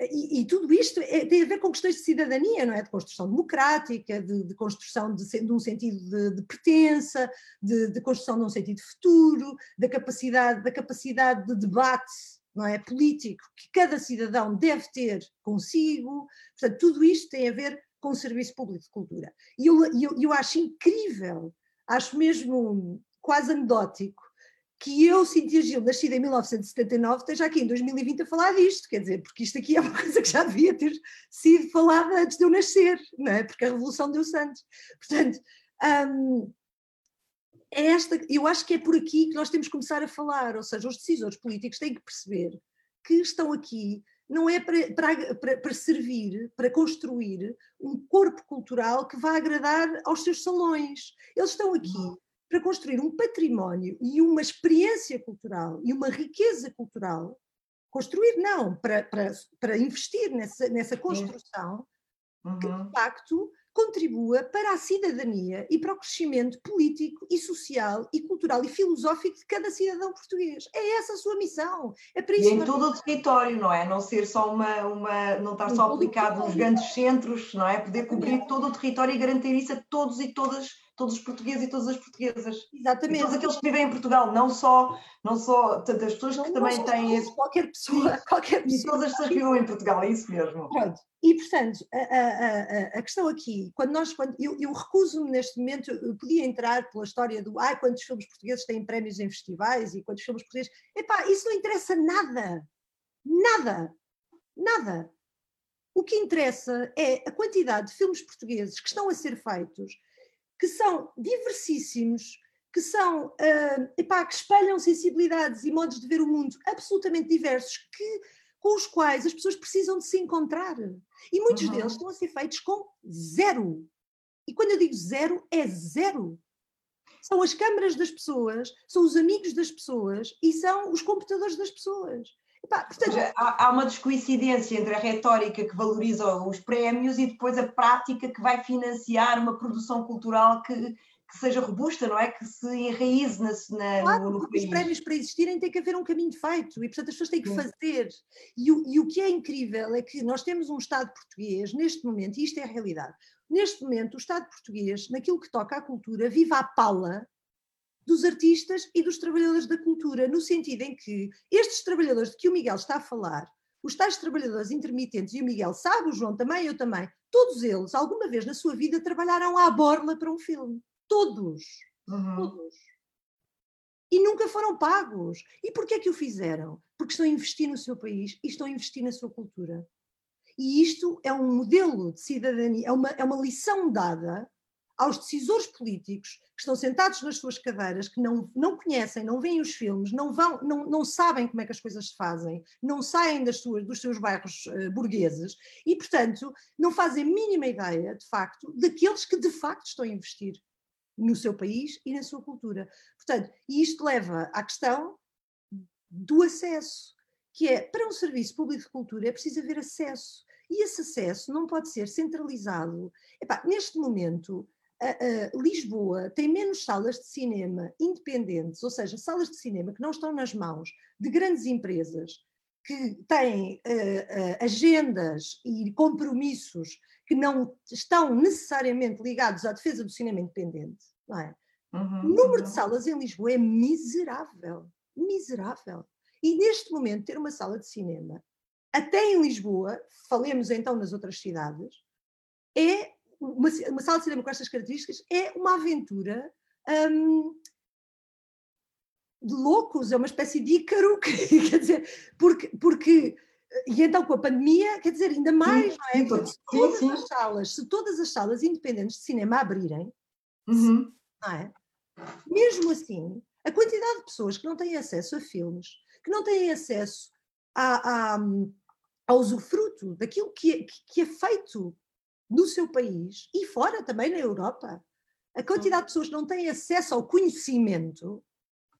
e, e, tudo isto é, tem a ver com questões de cidadania, não é? De construção democrática, de, de construção de, de, um sentido de, de pertença, de, construção de um sentido futuro, da capacidade, da capacidade de debate não é, político que cada cidadão deve ter consigo. Portanto, tudo isto tem a ver com o serviço público de cultura. E eu, eu, eu acho incrível, acho mesmo quase anedótico, que eu, Cintia Gil, nascida em 1979, esteja aqui em 2020 a falar disto, quer dizer, porque isto aqui é uma coisa que já devia ter sido falada antes de eu nascer, não é? Porque a Revolução deu-se antes. Portanto, hum, é esta, eu acho que é por aqui que nós temos que começar a falar, ou seja, os decisores políticos têm que perceber que estão aqui não é para, para, para, servir, para construir um corpo cultural que vá agradar aos seus salões. Eles estão aqui para construir um património e uma experiência cultural e uma riqueza cultural, construir não, para, para, para investir nessa, nessa construção, uhum. que de facto contribua para a cidadania e para o crescimento político e social e cultural e filosófico de cada cidadão português. É essa a sua missão. É para isso e em todo o território, não é? Não ser só uma, uma não estar só aplicado nos grandes centros, não é? Poder cobrir todo o território e garantir isso a todos e todas todos os portugueses e todas as portuguesas. Exatamente. E todos aqueles que vivem em Portugal, não só, não só tantas pessoas que não, também têm. Esse... Qualquer pessoa, qualquer pessoa. E todas as pessoas que vivem em Portugal, é isso mesmo. Pronto. E, portanto, a, a, a, questão aqui, quando nós, quando, eu, eu recuso-me neste momento, eu podia entrar pela história do ai, quantos filmes portugueses têm prémios em festivais e quantos filmes portugueses. Epá, isso não interessa nada. Nada. Nada. O que interessa é a quantidade de filmes portugueses que estão a ser feitos que são diversíssimos, que são, uh, epá, que espelham sensibilidades e modos de ver o mundo absolutamente diversos, que, com os quais as pessoas precisam de se encontrar. E muitos uhum. deles estão a ser feitos com zero. E quando eu digo zero, é zero. São as câmaras das pessoas, são os amigos das pessoas e são os computadores das pessoas. Portanto, há, há, uma descoincidência entre a retórica que valoriza os prémios e depois a prática que vai financiar uma produção cultural que, que seja robusta, não é? Que se enraize na, na, claro, no, no país. os prémios para existirem tem que haver um caminho feito e, portanto, as pessoas têm que fazer. E o, e o que é incrível é que nós temos um Estado português, neste momento, e isto é a realidade, neste momento o Estado português, naquilo que toca à cultura, vive à pala dos artistas e dos trabalhadores da cultura, no sentido em que estes trabalhadores de que o Miguel está a falar, os tais trabalhadores intermitentes, e o Miguel sabe, o João também, eu também, todos eles, alguma vez na sua vida, trabalharam à borla para um filme. Todos. Uhum. Todos. E nunca foram pagos. E porquê é que o fizeram? Porque estão a investir no seu país e estão a investir na sua cultura. E isto é um modelo de cidadania, é uma, é uma lição dada aos decisores políticos que estão sentados nas suas cadeiras, que não, não conhecem, não veem os filmes, não, vão, não, não sabem como é que as coisas se fazem, não saem das suas, dos seus bairros uh, burgueses e, portanto, não fazem a mínima ideia, de facto, daqueles que de facto estão a investir no seu país e na sua cultura. Portanto, e isto leva à questão do acesso, que é, para um serviço público de cultura é preciso haver acesso. E esse acesso não pode ser centralizado. Epá, neste momento, Lisboa tem menos salas de cinema independentes, ou seja, salas de cinema que não estão nas mãos de grandes empresas que têm uh, agendas e compromissos que não estão necessariamente ligados à defesa do cinema independente, é? Uhum, o número uhum. de salas em Lisboa é miserável, miserável. E neste momento ter uma sala de cinema, até em Lisboa, falemos então nas outras cidades, é uma, uma sala de cinema com estas características é uma aventura um, de loucos, é uma espécie de ícaro, quer dizer, porque, porque e então com a pandemia, quer dizer, ainda mais, sim, não é? Sim, se todas sim, as salas, se todas as salas independentes de cinema abrirem, uhum. não é? Mesmo assim, a quantidade de pessoas que não têm acesso a filmes, que não têm acesso a, a, a usufruto daquilo que é, que é feito no seu país e fora também na Europa. A quantidade de pessoas que não têm acesso ao conhecimento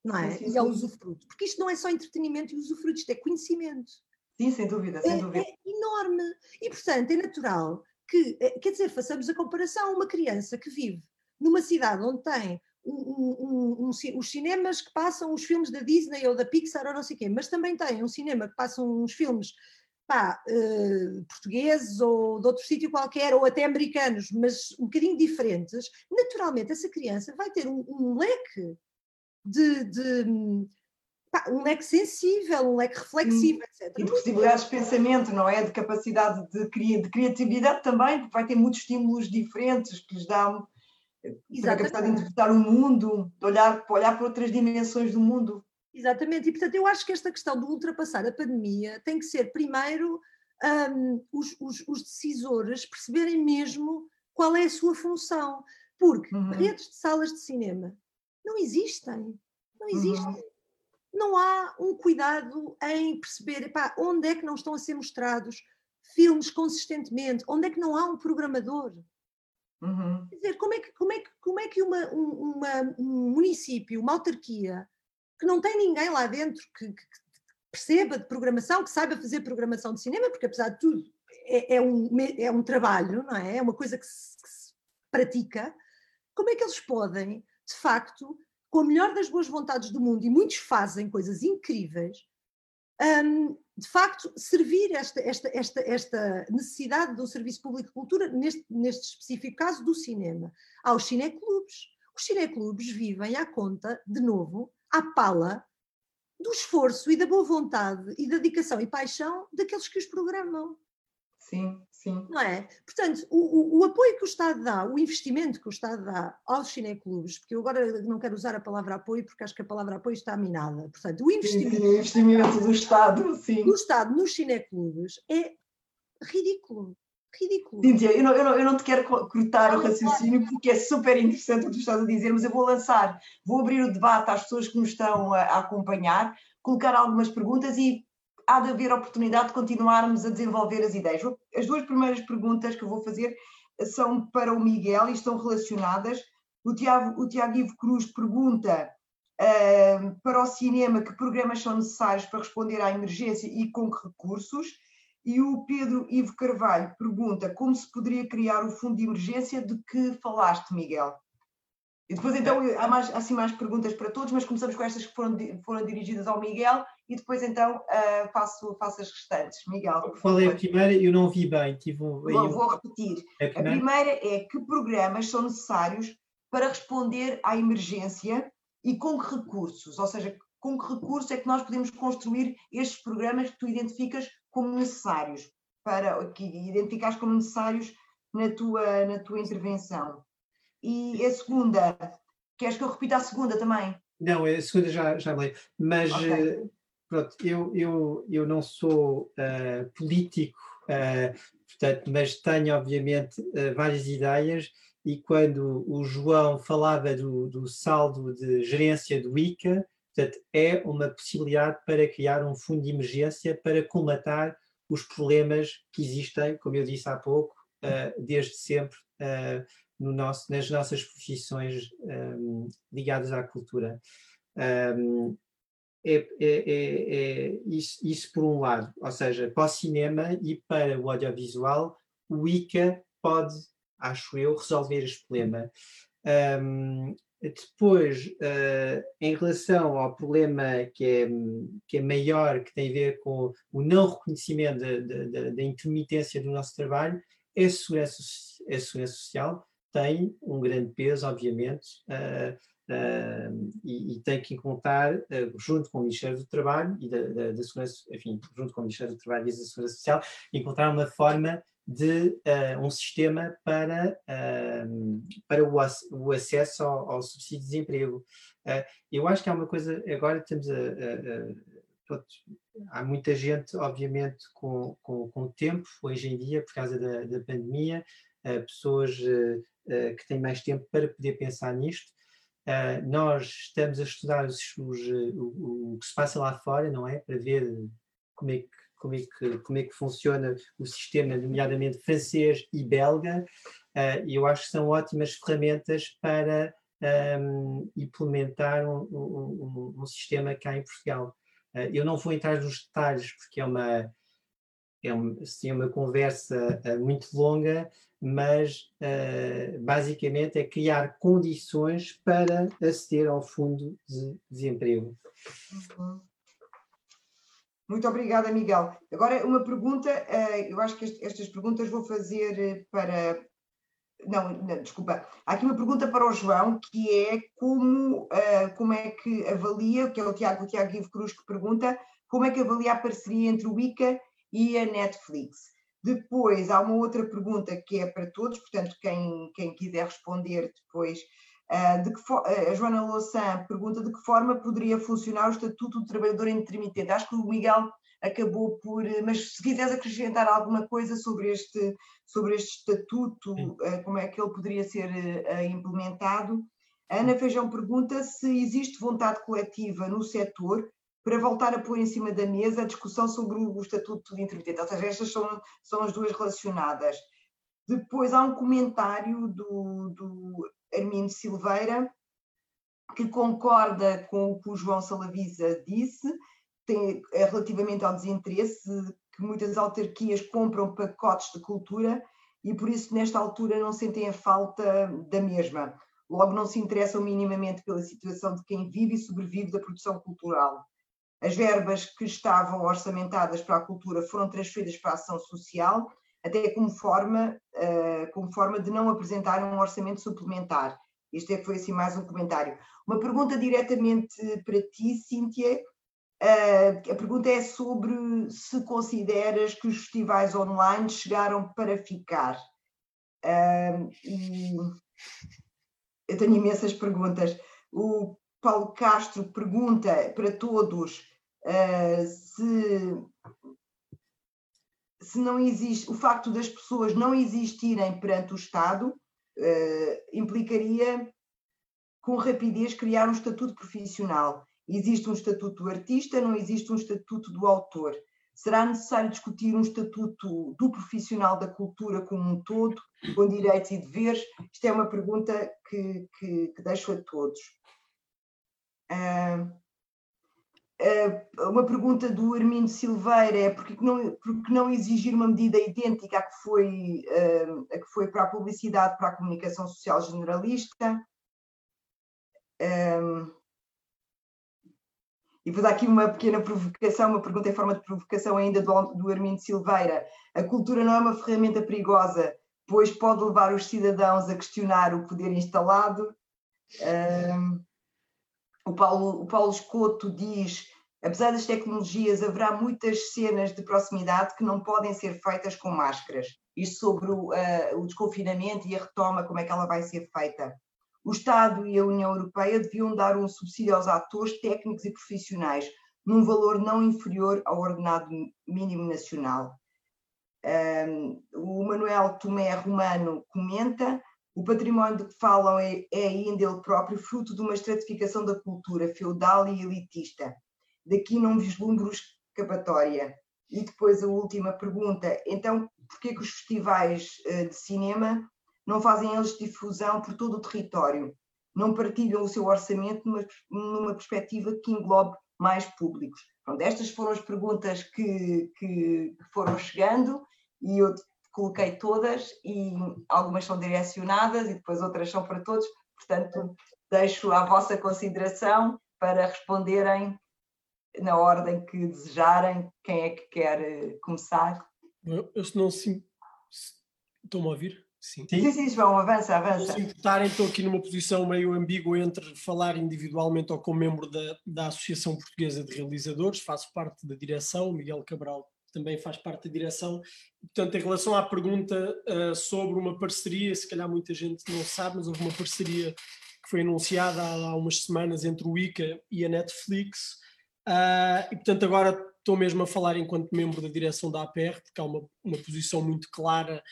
não é? E ao usufruto. Porque isto não é só entretenimento e usufruto, isto é conhecimento. Sim, sem dúvida, sem é, dúvida. É enorme. E, portanto, é natural que, eh, quer dizer, façamos a comparação. Uma criança que vive numa cidade onde tem um, um, um, os cinemas que passam os filmes da Disney ou da Pixar ou não sei o quê, mas também tem um cinema que passam uns filmes pá, uh, portugueses ou de outro sítio qualquer, ou até americanos, mas um bocadinho diferentes, naturalmente essa criança vai ter um, um leque de, de pá, um leque sensível, um leque reflexivo, etc. E de possibilidades de pensamento, não é? De capacidade de, de criatividade também, porque vai ter muitos estímulos diferentes que lhes dão a capacidade de interpretar o mundo, de olhar, olhar para outras dimensões do mundo. Exatamente, e portanto eu acho que esta questão de ultrapassar a pandemia tem que ser primeiro um, os, os, os, decisores perceberem mesmo qual é a sua função, porque uhum. redes de salas de cinema não existem, não existem. Uhum. Não há um cuidado em perceber epá, onde é que não estão a ser mostrados filmes consistentemente, onde é que não há um programador. Uhum. Quer dizer, como é que, como é que, como é que uma, um, uma, um município, uma autarquia, que não tem ninguém lá dentro que, que, perceba de programação, que saiba fazer programação de cinema, porque apesar de tudo é, é um, é um trabalho, não é? É uma coisa que se, que se pratica. Como é que eles podem, de facto, com a melhor das boas vontades do mundo, e muitos fazem coisas incríveis, um, de facto, servir esta, esta, esta, esta necessidade do serviço público de cultura, neste, neste específico caso, do cinema, aos cineclubes. Os cineclubes vivem à conta, de novo, à pala do esforço e da boa vontade e da dedicação e paixão daqueles que os programam. Sim, sim. Não é? Portanto, o, o, o, apoio que o Estado dá, o investimento que o Estado dá aos cineclubes, porque eu agora não quero usar a palavra apoio porque acho que a palavra apoio está minada. Portanto, o investimento, sim, o investimento do Estado, sim. do Estado nos cineclubes é ridículo ridículo. Cíntia, eu não, eu, não, eu não te quero cortar não, o raciocínio porque é super interessante o que tu estás a dizer, mas eu vou lançar, vou abrir o debate às pessoas que nos estão a, a acompanhar, colocar algumas perguntas e há de haver oportunidade de continuarmos a desenvolver as ideias. As duas primeiras perguntas que eu vou fazer são para o Miguel e estão relacionadas. O Tiago, o Tiago Ivo Cruz pergunta uh, para o cinema que programas são necessários para responder à emergência e com que recursos. E o Pedro Ivo Carvalho pergunta como se poderia criar o fundo de emergência de que falaste, Miguel. E depois, então, há, mais, assim mais perguntas para todos, mas começamos com estas que foram, foram dirigidas ao Miguel e depois, então, uh, faço, faço as restantes. Miguel. Qual é a primeira? Eu não vi bem. Tive um, vou, eu... vou repetir. É a, primeira? a primeira é que programas são necessários para responder à emergência e com que recursos? Ou seja, com que recursos é que nós podemos construir estes programas que tu identificas como necessários, para que identificares como necessários na tua, na tua intervenção. E a segunda, queres que eu repita a segunda também? Não, a segunda já, já leio, mas okay. Eh, pronto, eu, eu, eu não sou uh, político, uh, portanto, mas tenho obviamente várias ideias e quando o João falava do, do saldo de gerência do ICA, portanto, é uma possibilidade para criar um fundo de emergência para colmatar os problemas que existem, como eu disse há pouco, uh, desde sempre uh, no nosso, nas nossas profissões um, ligadas à cultura. Um, é, é, é, é isso, isso, por um lado, ou seja, para o cinema e para o audiovisual, o ICA pode, acho eu, resolver este problema. Um, depois, uh, em relação ao problema que é, que é maior, que tem a ver com o não reconhecimento da intermitência do nosso trabalho, é a segurança, a segurança social tem um grande peso, obviamente, uh, uh, e, e, tem que encontrar, uh, junto com o Ministério do Trabalho e da, da, da, Segurança, enfim, junto com o Ministério do Trabalho e da Segurança Social, encontrar uma forma de um sistema para, para o, o, acesso ao, ao, subsídio de desemprego. eu acho que há uma coisa, agora estamos a, a, a há muita gente, obviamente, com, com, com tempo hoje em dia, por causa da, da pandemia, pessoas uh, que têm mais tempo para poder pensar nisto. Uh, nós estamos a estudar os, os, o, o, que se passa lá fora, não é? Para ver como é que, como é que, como é que funciona o sistema, nomeadamente francês e belga, uh, e eu acho que são ótimas ferramentas para um, implementar um, um, um, sistema cá em Portugal. Uh, eu não vou entrar nos detalhes porque é uma, é, um, assim, uma conversa uh, muito longa, mas uh, basicamente é criar condições para aceder ao fundo de desemprego. Uhum. Muito obrigada, Miguel. Agora, uma pergunta, uh, eu acho que estas perguntas vou fazer para. Não, não, desculpa. Há aqui uma pergunta para o João, que é como, uh, como é que avalia, que é o Tiago, o Tiago Ivo Cruz que pergunta, como é que avalia a parceria entre o ICA e a Netflix? Depois, há uma outra pergunta que é para todos, portanto, quem, quem quiser responder depois. Uh, de que a Joana Louçã pergunta de que forma poderia funcionar o Estatuto do Trabalhador Intermitente. Acho que o Miguel acabou por. Mas se quiseres acrescentar alguma coisa sobre este, sobre este estatuto, uh, como é que ele poderia ser implementado. A Ana Feijão pergunta se existe vontade coletiva no setor para voltar a pôr em cima da mesa a discussão sobre o Estatuto de Intermitente. Ou seja, estas são, são as duas relacionadas. Depois há um comentário do, do Armindo Silveira que concorda com o que o João Salavisa disse, tem, é relativamente ao desinteresse, que muitas autarquias compram pacotes de cultura e por isso nesta altura não sentem a falta da mesma. Logo não se interessam minimamente pela situação de quem vive e sobrevive da produção cultural. As verbas que estavam orçamentadas para a cultura foram transferidas para a ação social, até como forma, uh, como forma de não apresentar um orçamento suplementar. Este é, foi assim mais um comentário. Uma pergunta diretamente para ti, Cíntia. Uh, a pergunta é sobre se consideras que os festivais online chegaram para ficar. Uh, e eu tenho imensas perguntas. O Paulo Castro pergunta para todos uh, se, se não existe, o facto das pessoas não existirem perante o Estado uh, implicaria com rapidez criar um estatuto profissional. Existe um estatuto do artista, não existe um estatuto do autor. Será necessário discutir um estatuto do profissional da cultura como um todo, com direitos e deveres? Isto é uma pergunta que, que, que deixo a todos. Uh, uh, uma pergunta do Armindo Silveira é porque não, porque não exigir uma medida idêntica à que, foi, uh, a que foi para a publicidade, para a comunicação social generalista. e vou dar aqui uma pequena provocação, uma pergunta em forma de provocação ainda do, do Silveira. A cultura não é uma ferramenta perigosa, pois pode levar os cidadãos a questionar o poder instalado. O Paulo, o Paulo Escoto diz: apesar das tecnologias, haverá muitas cenas de proximidade que não podem ser feitas com máscaras. Isto sobre o, uh, o desconfinamento e a retoma, como é que ela vai ser feita. O Estado e a União Europeia deviam dar um subsídio aos atores técnicos e profissionais, num valor não inferior ao ordenado mínimo nacional. Um, o Manuel Tomé Romano comenta O património de que falam é, é ainda ele próprio fruto de uma estratificação da cultura feudal e elitista. Daqui não vislumbro escapatória. E depois a última pergunta, então porquê que os festivais uh, de cinema não fazem eles difusão por todo o território? Não partilham o seu orçamento numa, numa perspectiva que englobe mais públicos? Pronto, estas foram as perguntas que, que foram chegando e eu coloquei todas e algumas são direcionadas e depois outras são para todos, portanto deixo à vossa consideração para responderem na ordem que desejarem. Quem é que quer eh, começar? Eu, se não se... Estão-me a ouvir? Sim. sim, sim, João, avança, avança. Se importarem, estou aqui numa posição meio ambígua entre falar individualmente ou como membro da, da Associação Portuguesa de Realizadores, faço parte da direção, Miguel Cabral também faz parte da direção. Portanto, em relação à pergunta uh, sobre uma parceria, se calhar muita gente não sabe, mas houve uma parceria que foi anunciada há, há umas semanas entre o ICA e a Netflix. Uh, e, portanto, agora estou mesmo a falar enquanto membro da direção da APR, porque há uma, uma posição muito clara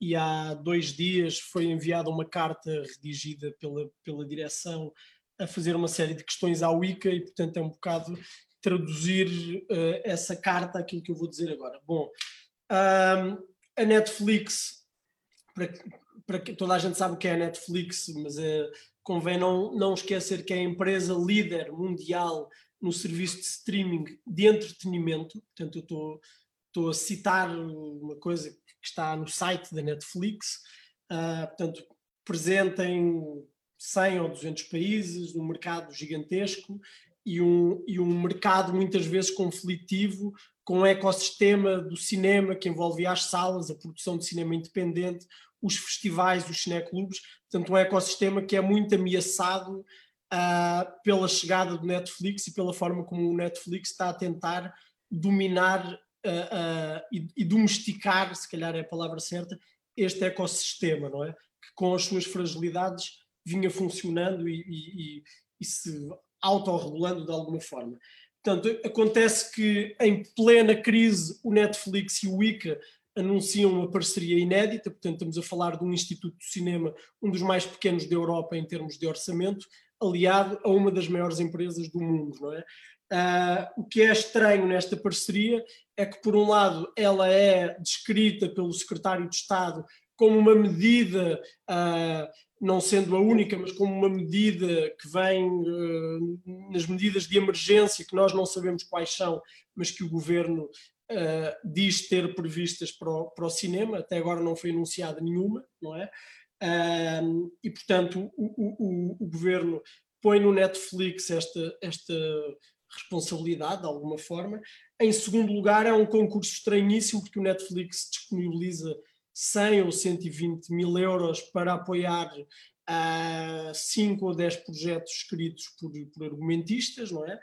e há dois dias foi enviada uma carta redigida pela, pela direção a fazer uma série de questões ao ICA e, portanto, é um bocado traduzir uh, essa carta aquilo que eu vou dizer agora. Bom, um, a Netflix, para, para que toda a gente sabe o que é a Netflix, mas uh, convém não, não esquecer que é a empresa líder mundial no serviço de streaming de entretenimento. Portanto, eu estou, estou a citar uma coisa que está no site da Netflix. Uh, portanto, presente em 100 ou 200 países, num mercado gigantesco e um, e um mercado muitas vezes conflitivo com o ecossistema do cinema que envolve as salas, a produção de cinema independente, os festivais, os cineclubes, portanto um ecossistema que é muito ameaçado uh, pela chegada do Netflix e pela forma como o Netflix está a tentar dominar uh, uh, e, e, domesticar, se calhar é a palavra certa, este ecossistema, não é? Que com as suas fragilidades vinha funcionando e, e, e se autorregulando de alguma forma. Portanto, acontece que em plena crise o Netflix e o ICA anunciam uma parceria inédita, portanto estamos a falar de um instituto de cinema, um dos mais pequenos da Europa em termos de orçamento, aliado a uma das maiores empresas do mundo, não é? Uh, o que é estranho nesta parceria é que, por um lado, ela é descrita pelo secretário de Estado como uma medida uh, não sendo a única, mas como uma medida que vem uh, nas medidas de emergência, que nós não sabemos quais são, mas que o governo uh, diz ter previstas para o, para o, cinema, até agora não foi anunciada nenhuma, não é? Uh, e, portanto, o, o, o, governo põe no Netflix esta, esta responsabilidade, de alguma forma. Em segundo lugar, é um concurso estranhíssimo, porque o Netflix disponibiliza 100 ou 120 mil euros para apoiar uh, 5 ou 10 projetos escritos por, por argumentistas, não é?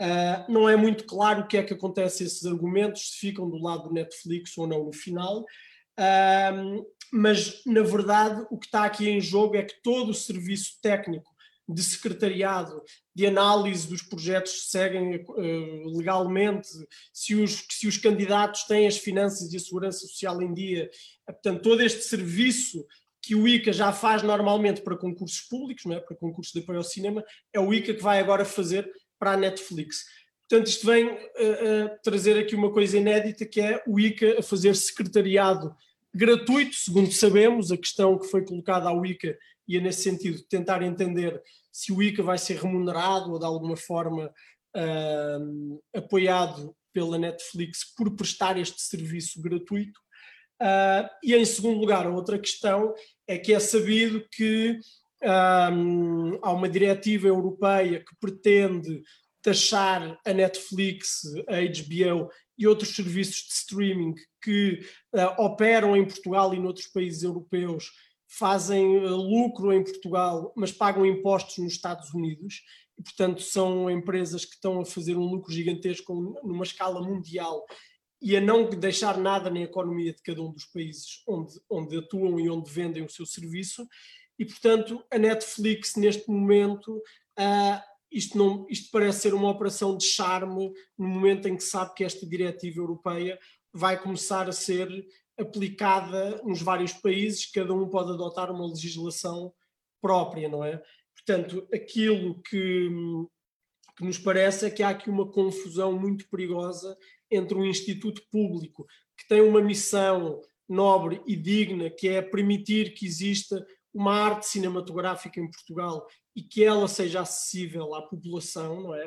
Uh, não é muito claro o que é que acontece a esses argumentos, se ficam do lado do Netflix ou não no final, uh, mas na verdade o que está aqui em jogo é que todo o serviço técnico de secretariado, de análise dos projetos seguem uh, legalmente, se os, se os candidatos têm as finanças e a segurança social em dia. Portanto, todo este serviço que o ICA já faz normalmente para concursos públicos, não é? para concursos de apoio ao cinema, é o ICA que vai agora fazer para a Netflix. Portanto, isto vem uh, uh, trazer aqui uma coisa inédita, que é o ICA a fazer secretariado gratuito, segundo sabemos, a questão que foi colocada ao ICA e é nesse sentido tentar entender se o ICA vai ser remunerado ou de alguma forma uh, apoiado pela Netflix por prestar este serviço gratuito. Uh, e em segundo lugar, outra questão é que é sabido que um, há uma diretiva europeia que pretende taxar a Netflix, a HBO e outros serviços de streaming que uh, operam em Portugal e noutros países europeus fazem uh, lucro em Portugal, mas pagam impostos nos Estados Unidos, e portanto são empresas que estão a fazer um lucro gigantesco numa escala mundial e a não deixar nada na economia de cada um dos países onde, onde atuam e onde vendem o seu serviço. E, portanto, a Netflix, neste momento, uh, isto, não, isto parece ser uma operação de charme no momento em que sabe que esta diretiva europeia vai começar a ser aplicada nos vários países, cada um pode adotar uma legislação própria, não é? Portanto, aquilo que, que nos parece é que há aqui uma confusão muito perigosa entre um instituto público que tem uma missão nobre e digna, que é permitir que exista uma arte cinematográfica em Portugal e que ela seja acessível à população, não é?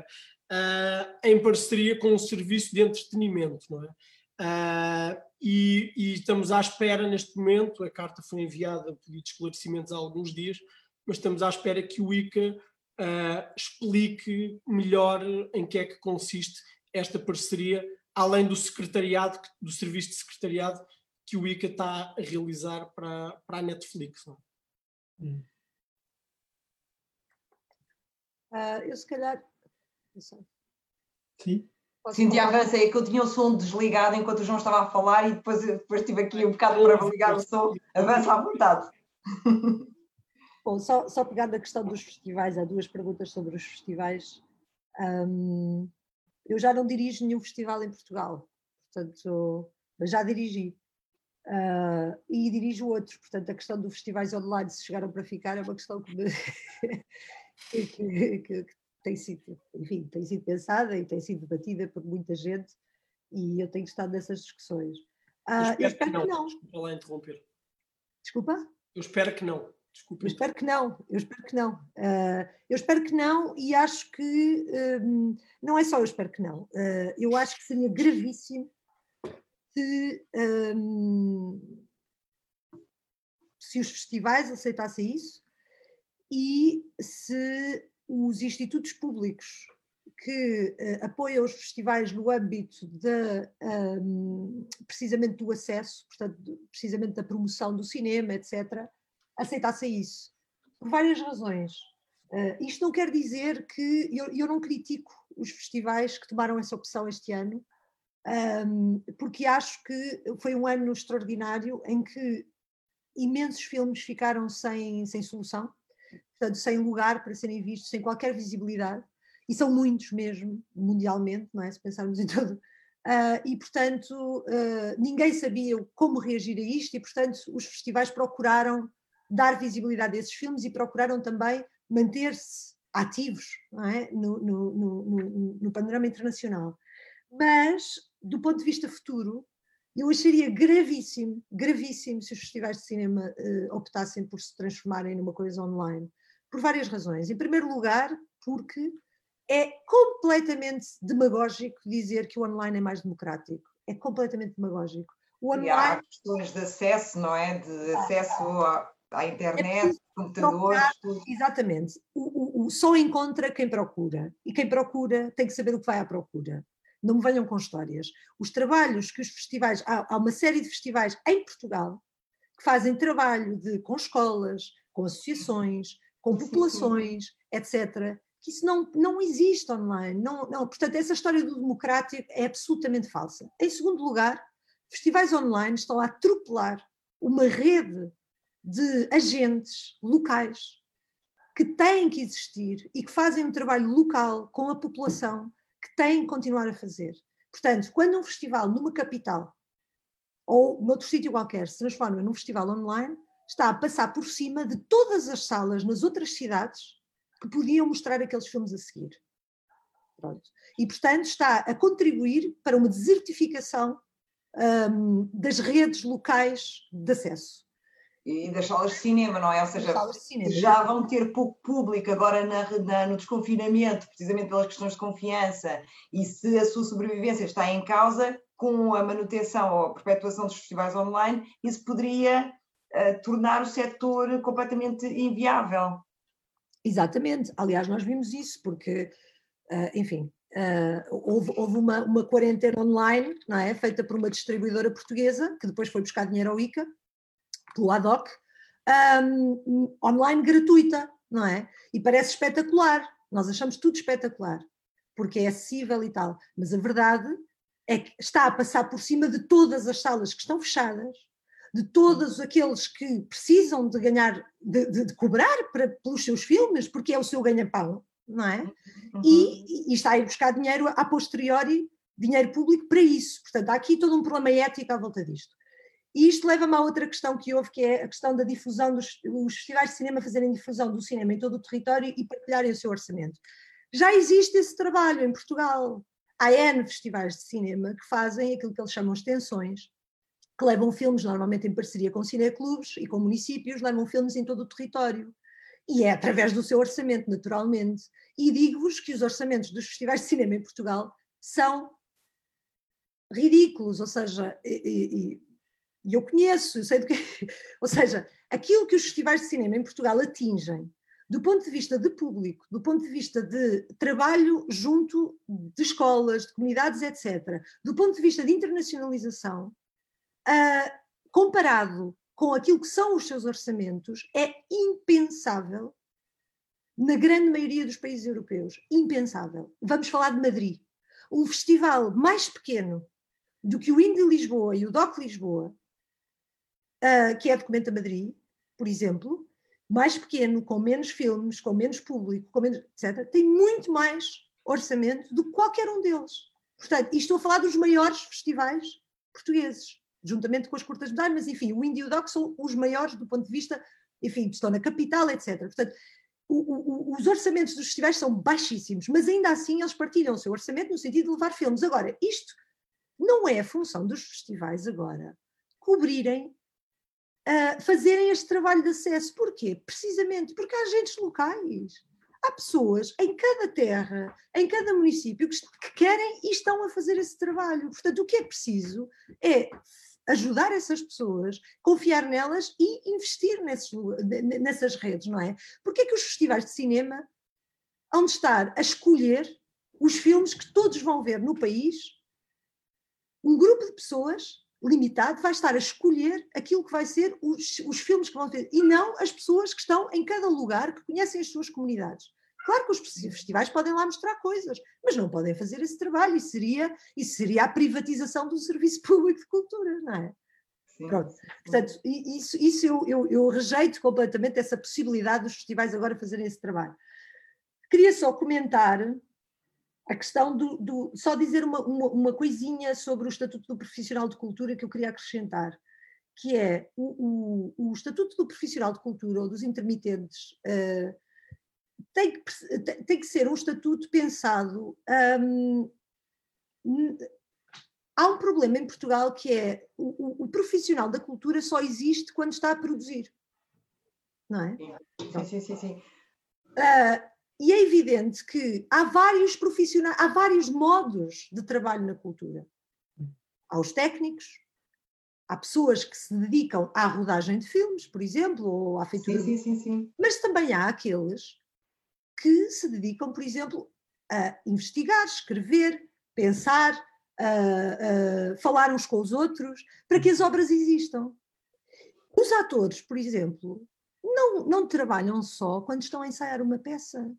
Uh, em parceria com um serviço de entretenimento, não é? Uh, e, e, estamos à espera neste momento, a carta foi enviada, pedido de esclarecimentos há alguns dias, mas estamos à espera que o ICA uh, explique melhor em que é que consiste esta parceria, além do secretariado, do serviço de secretariado que o ICA está a realizar para, para a Netflix. Não é? hum. Uh, eu se calhar. Sim. Cintia, avança aí que eu tinha o som desligado enquanto o João estava a falar e depois, depois tive aqui um bocado para ligar o som. Avança à vontade. Bom, só, só pegando a questão dos festivais, há duas perguntas sobre os festivais. Um, eu já não dirijo nenhum festival em Portugal, portanto, mas já dirigi. Uh, e dirijo outros, portanto, a questão dos festivais online, se chegaram para ficar, é uma questão que, me, que, que, que, tem sido, enfim, tem sido pensada e tem sido debatida por muita gente e eu tenho estado nessas discussões. Uh, eu espero, eu espero que, não. não. Desculpa lá interromper. Desculpa? Eu espero que não. Desculpa. Eu espero que não, eu espero que não. Uh, eu espero que não e acho que um, não é só eu espero que não. Uh, eu acho que seria gravíssimo se, um, se os festivais aceitassem isso e se os institutos públicos que uh, apoiam os festivais no âmbito de, um, precisamente do acesso, portanto, precisamente da promoção do cinema, etc., aceitassem isso. Por várias razões. Uh, isto não quer dizer que eu, eu, não critico os festivais que tomaram essa opção este ano, um, porque acho que foi um ano extraordinário em que imensos filmes ficaram sem, sem solução portanto, sem lugar para serem vistos, sem qualquer visibilidade, e são muitos mesmo, mundialmente, não é? Se pensarmos em todo. Uh, e, portanto, uh, ninguém sabia como reagir a isto, e, portanto, os festivais procuraram dar visibilidade a esses filmes e procuraram também manter-se ativos é? no, no, no, no, panorama internacional. Mas, do ponto de vista futuro, eu acharia gravíssimo, gravíssimo se os festivais de cinema uh, optassem por se transformarem numa coisa online por várias razões. Em primeiro lugar, porque é completamente demagógico dizer que o online é mais democrático. É completamente demagógico. O online... E há questões de acesso, não é? De acesso à, à internet, é computadores. Exatamente. O, o, o, só encontra quem procura. E quem procura tem que saber o que vai à procura. Não me venham com histórias. Os trabalhos que os festivais. Há, há uma série de festivais em Portugal que fazem trabalho de, com escolas, com associações, com populações, etc., que isso não, não existe online. Não, não, portanto, essa história do democrático é absolutamente falsa. Em segundo lugar, festivais online estão a atropelar uma rede de agentes locais que têm que existir e que fazem um trabalho local com a população que têm que continuar a fazer. Portanto, quando um festival numa capital ou noutro sítio qualquer se transforma num festival online, está a passar por cima de todas as salas nas outras cidades que podiam mostrar aqueles filmes a seguir. Pronto. E, portanto, está a contribuir para uma desertificação um, das redes locais de acesso. E das salas de cinema, não é? Ou seja, já vão ter pouco público agora na, na, no desconfinamento, precisamente pelas questões de confiança, e se a sua sobrevivência está em causa, com a manutenção ou a perpetuação dos festivais online, isso poderia tornar o setor completamente inviável. Exatamente, aliás, nós vimos isso, porque, uh, enfim, uh, houve, houve uma, uma, quarentena online, não é? Feita por uma distribuidora portuguesa, que depois foi buscar dinheiro ao ICA, pelo ADOC, um, online gratuita, não é? E parece espetacular, nós achamos tudo espetacular, porque é acessível e tal, mas a verdade é que está a passar por cima de todas as salas que estão fechadas, de todos aqueles que precisam de ganhar, de, de, de cobrar para, pelos seus filmes, porque é o seu ganha-pão, não é? Uhum. E, e, está a ir buscar dinheiro a posteriori, dinheiro público para isso. Portanto, há aqui todo um problema ético à volta disto. E isto leva-me a outra questão que houve, que é a questão da difusão dos os festivais de cinema fazerem difusão do cinema em todo o território e partilharem o seu orçamento. Já existe esse trabalho em Portugal. Há N festivais de cinema que fazem aquilo que eles chamam extensões, que levam filmes, normalmente em parceria com cineclubes e com municípios, levam filmes em todo o território. E é através do seu orçamento, naturalmente. E digo-vos que os orçamentos dos festivais de cinema em Portugal são ridículos, ou seja, e, e eu conheço, eu sei do que. Ou seja, aquilo que os festivais de cinema em Portugal atingem, do ponto de vista de público, do ponto de vista de trabalho junto de escolas, de comunidades, etc., do ponto de vista de internacionalização, uh, comparado com aquilo que são os seus orçamentos, é impensável na grande maioria dos países europeus. Impensável. Vamos falar de Madrid. O festival mais pequeno do que o Indie Lisboa e o DOC Lisboa uh, que é Documenta Madrid, por exemplo, mais pequeno, com menos filmes, com menos público, com menos, etc., tem muito mais orçamento do que qualquer um deles. Portanto, e estou a falar dos maiores festivais portugueses, juntamente com as curtas medalhas, mas enfim, o Indie e o Doc são os maiores do ponto de vista, enfim, estão na capital, etc. Portanto, o, o, os orçamentos dos festivais são baixíssimos, mas ainda assim eles partilham o seu orçamento no sentido de levar filmes. Agora, isto não é a função dos festivais agora cobrirem uh, fazerem este trabalho de acesso. Porquê? Precisamente porque há agentes locais. Há pessoas em cada terra, em cada município, que, que querem e estão a fazer esse trabalho. Portanto, o que é preciso é ajudar essas pessoas, confiar nelas e investir nesses, nessas redes, não é? Porque é que os festivais de cinema hão de estar a escolher os filmes que todos vão ver no país, um grupo de pessoas limitado vai estar a escolher aquilo que vai ser os, os filmes que vão ter, e não as pessoas que estão em cada lugar, que conhecem as suas comunidades. Claro que os festivais podem lá mostrar coisas, mas não podem fazer esse trabalho, e seria, isso seria a privatização do serviço público de cultura, não é? Sim. Pronto. Portanto, isso, isso eu, eu, eu rejeito completamente essa possibilidade dos festivais agora fazerem esse trabalho. Queria só comentar a questão do, do só dizer uma, uma, uma, coisinha sobre o Estatuto do Profissional de Cultura que eu queria acrescentar, que é o, o, o Estatuto do Profissional de Cultura ou dos intermitentes uh, tem, que, tem que ser um estatuto pensado. Um, há um problema em Portugal que é o, o, profissional da cultura só existe quando está a produzir. Não é? Sim, sim, sim. sim. Uh, e é evidente que há vários profissionais, há vários modos de trabalho na cultura. Há os técnicos, há pessoas que se dedicam à rodagem de filmes, por exemplo, ou à feitura. Sim, sim, sim, sim. Mas também há aqueles que se dedicam, por exemplo, a investigar, escrever, pensar, a, a falar uns com os outros, para que as obras existam. Os atores, por exemplo, não, não trabalham só quando estão a ensaiar uma peça.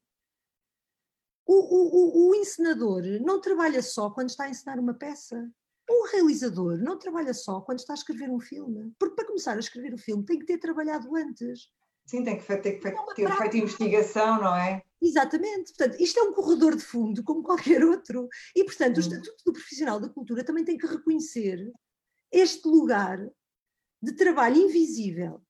O, o, o, encenador não trabalha só quando está a ensinar uma peça. O realizador não trabalha só quando está a escrever um filme. Porque para começar a escrever o filme tem que ter trabalhado antes. Sim, tem que ter, ter, ter, ter feito investigação, não é? Exatamente. Portanto, isto é um corredor de fundo como qualquer outro. E, portanto, hum. o Estatuto do Profissional da Cultura também tem que reconhecer este lugar de trabalho invisível,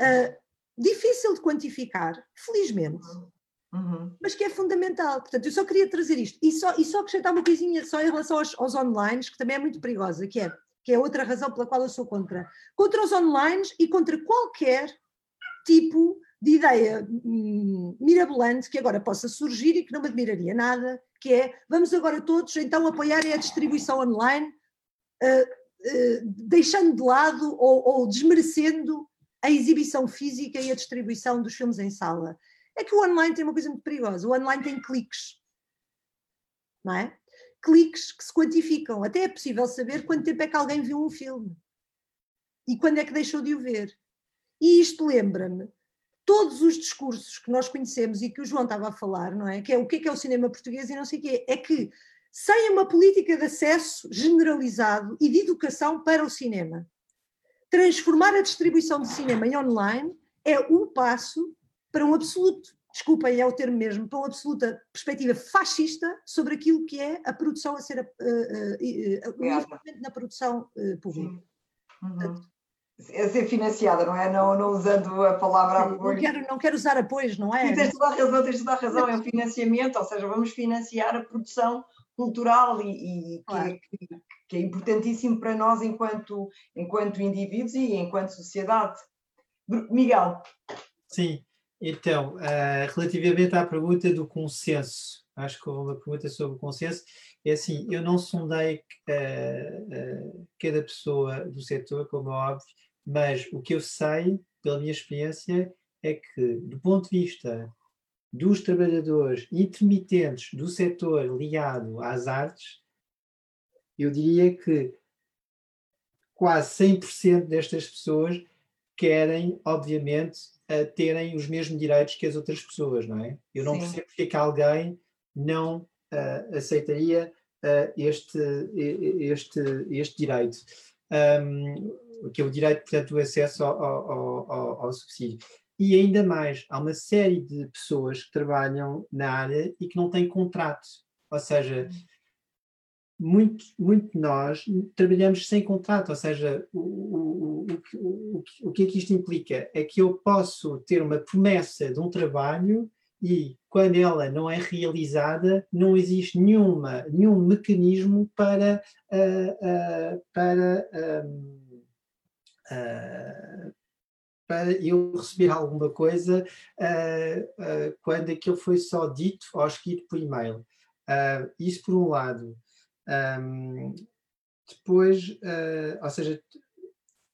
uh, difícil de quantificar, felizmente. Uhum uhum. mas que é fundamental. Portanto, eu só queria trazer isto e só, e só acrescentar uma coisinha só em relação aos, aos online, que também é muito perigosa, que é, que é outra razão pela qual eu sou contra. Contra os online e contra qualquer tipo de ideia hum, mirabolante que agora possa surgir e que não me admiraria nada, que é vamos agora todos então apoiarem a distribuição online, uh, uh, deixando de lado ou, ou desmerecendo a exibição física e a distribuição dos filmes em sala. É que o online tem uma coisa muito perigosa. O online tem cliques. Não é? Cliques que se quantificam. Até é possível saber quanto tempo é que alguém viu um filme. E quando é que deixou de o ver. E isto lembra-me todos os discursos que nós conhecemos e que o João estava a falar, não é? Que é o que é, que é o cinema português e não sei o quê. É que sem uma política de acesso generalizado e de educação para o cinema, transformar a distribuição de cinema em online é o passo para um absoluto, desculpem, é o termo mesmo, para uma absoluta perspectiva fascista sobre aquilo que é a produção a ser, uh, uh, uh, na produção pública. Uhum. A ser financiada, não é? Não, não usando a palavra Sim, apoio. Não quero, não quero usar apoios, não é? Sim, tens toda a razão, tens toda a razão, é o financiamento, ou seja, vamos financiar a produção cultural e, e claro. que, que, que, é importantíssimo para nós enquanto, enquanto indivíduos e enquanto sociedade. Miguel. Sim, então, uh, relativamente à pergunta do consenso, acho que houve uma pergunta sobre o consenso, é assim, eu não sondei uh, uh, cada pessoa do setor, como é óbvio, mas o que eu sei, pela minha experiência, é que, do ponto de vista dos trabalhadores intermitentes do setor ligado às artes, eu diria que quase 100% destas pessoas querem, obviamente, terem os mesmos direitos que as outras pessoas, não é? Eu não Sim. percebo porque é que alguém não uh, aceitaria uh, este, este, este direito. Um, que é o direito, portanto, do acesso ao, ao, ao, ao subsídio. E ainda mais, há uma série de pessoas que trabalham na área e que não têm contrato. Ou seja, muito, muito nós trabalhamos sem contrato, ou seja, o, o, o, o, que é que isto implica? É que eu posso ter uma promessa de um trabalho e quando ela não é realizada, não existe nenhuma, nenhum mecanismo para, uh, uh, para uh, para eu receber alguma coisa quando aquilo foi só dito ou escrito por e-mail. Isso por um lado. Um, depois, ou seja,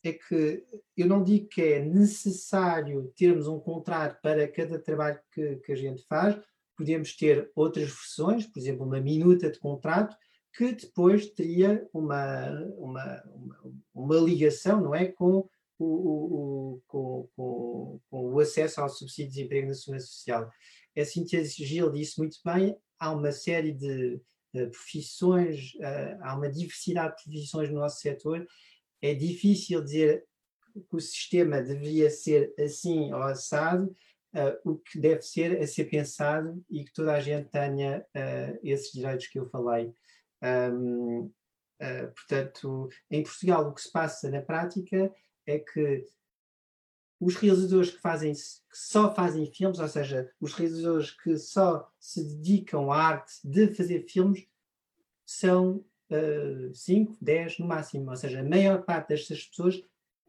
é que eu não digo que é necessário termos um contrato para cada trabalho que, que a gente faz, podemos ter outras versões, por exemplo, uma minuta de contrato, que depois teria uma, uma, uma, uma ligação, não é, com o, o, com, com, com, o acesso ao subsídio de desemprego na Segurança Social. A Cintia Gil disse muito bem, há uma série de uh, profissões, uh, há uma diversidade de profissões no nosso setor, é difícil dizer que o sistema deveria ser assim ou assado, uh, o que deve ser a ser pensado e que toda a gente tenha esses direitos que eu falei. Um, portanto, em Portugal, o que se passa na prática é que os realizadores que fazem que só fazem filmes, ou seja, os realizadores que só se dedicam à arte de fazer filmes, são 5, uh, 10 no máximo. Ou seja, a maior parte destas pessoas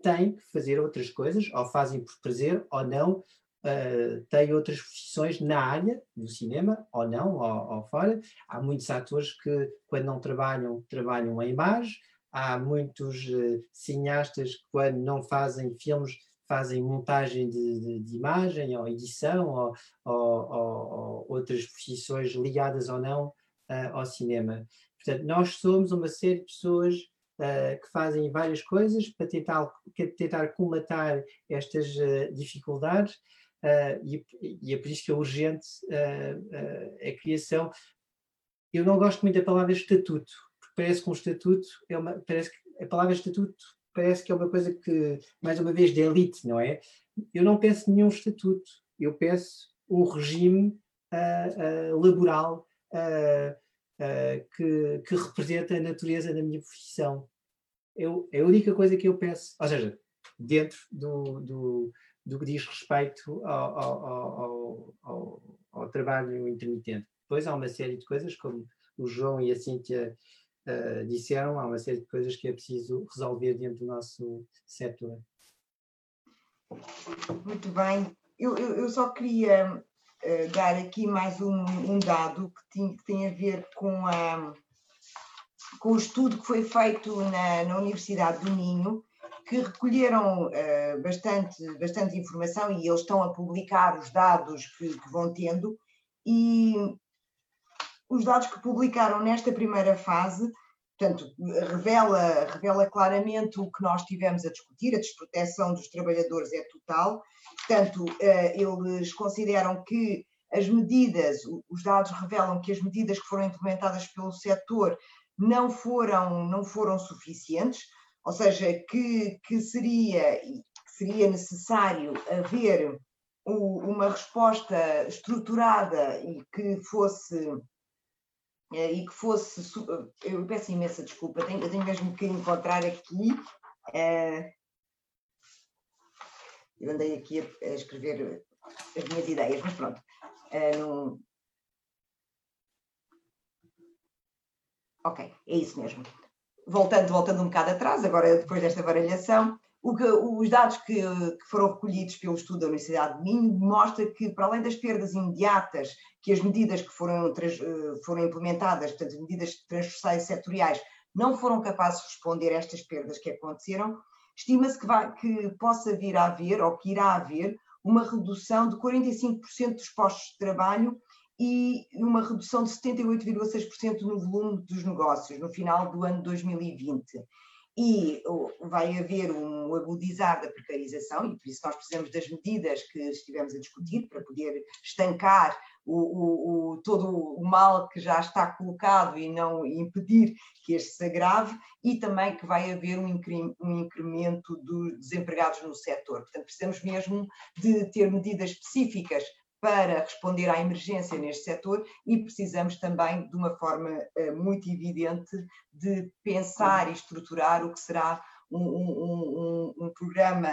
tem que fazer outras coisas, ou fazem por prazer, ou não, uh, têm outras profissões na área do cinema, ou não, ou, ou fora. Há muitos atores que, quando não trabalham, trabalham em imagem há muitos uh, cineastas que, quando não fazem filmes, fazem montagem de, de, de imagem, ou edição, ou, ou, ou, ou, outras profissões ligadas ou não uh, ao cinema. Portanto, nós somos uma série de pessoas uh, que fazem várias coisas para tentar, tentar comatar estas dificuldades. E, e, é por isso que é urgente a criação. Eu não gosto muito da palavra estatuto, parece que um estatuto é uma, parece que a palavra estatuto parece que é uma coisa que, mais uma vez, de elite, não é? Eu não peço nenhum estatuto, eu peço um regime uh, uh, laboral uh, que, que representa a natureza da minha profissão. Eu, é a única coisa que eu peço, ou seja, dentro do, do, do que diz respeito ao, ao, ao, ao, trabalho intermitente. Depois há uma série de coisas, como o João e a Cíntia uh, disseram, há uma série de coisas que é preciso resolver dentro do nosso setor. Muito bem. Eu, eu, eu só queria uh, dar aqui mais um, um dado que tem, que tem, a ver com, a, com o estudo que foi feito na, na Universidade do Minho, que recolheram uh, bastante, bastante informação e eles estão a publicar os dados que, que vão tendo, e os dados que publicaram nesta primeira fase, portanto, revela, revela claramente o que nós tivemos a discutir, a desproteção dos trabalhadores é total, portanto, eh, eles consideram que as medidas, os dados revelam que as medidas que foram implementadas pelo setor não foram, não foram suficientes, ou seja, que, que, seria, que seria necessário haver uma resposta estruturada e que fosse e que fosse. Eh, eu peço imensa desculpa, tenho, tenho mesmo que encontrar aqui. Uh, Eu andei aqui a, escrever as minhas ideias, mas pronto. Ok, é isso mesmo. Voltando, voltando um bocado atrás, agora depois desta variação, que, os dados que, que, foram recolhidos pelo estudo da Universidade de Minho mostra que, para além das perdas imediatas que as medidas que foram, eh, foram implementadas, portanto, medidas transversais setoriais, não foram capazes de responder a estas perdas que aconteceram, estima-se que, que possa vir a haver, ou que irá haver, uma redução de 45% dos postos de trabalho e uma redução de 78,6% no volume dos negócios no final do ano 2020 e vai haver um agudizar da precarização, e por isso nós precisamos das medidas que estivemos a discutir para poder estancar o, o, o, todo o mal que já está colocado e não impedir que este se agrave, e também que vai haver um, incremento dos desempregados no setor. Portanto, precisamos mesmo de ter medidas específicas para responder à emergência neste setor e precisamos também, de uma forma uh, muito evidente, de pensar e estruturar o que será um, um, um, um, programa,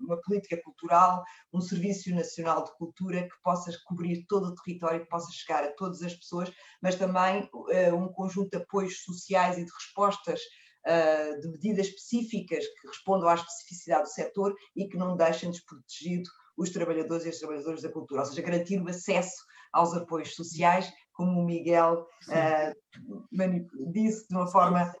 uma política cultural, um Serviço Nacional de Cultura que possa cobrir todo o território, que possa chegar a todas as pessoas, mas também uh, um conjunto de apoios sociais e de respostas uh, de medidas específicas que respondam à especificidade do setor e que não deixem desprotegido os trabalhadores e as trabalhadoras da cultura, ou seja, garantir o acesso aos apoios sociais, como o Miguel uh, disse de uma forma.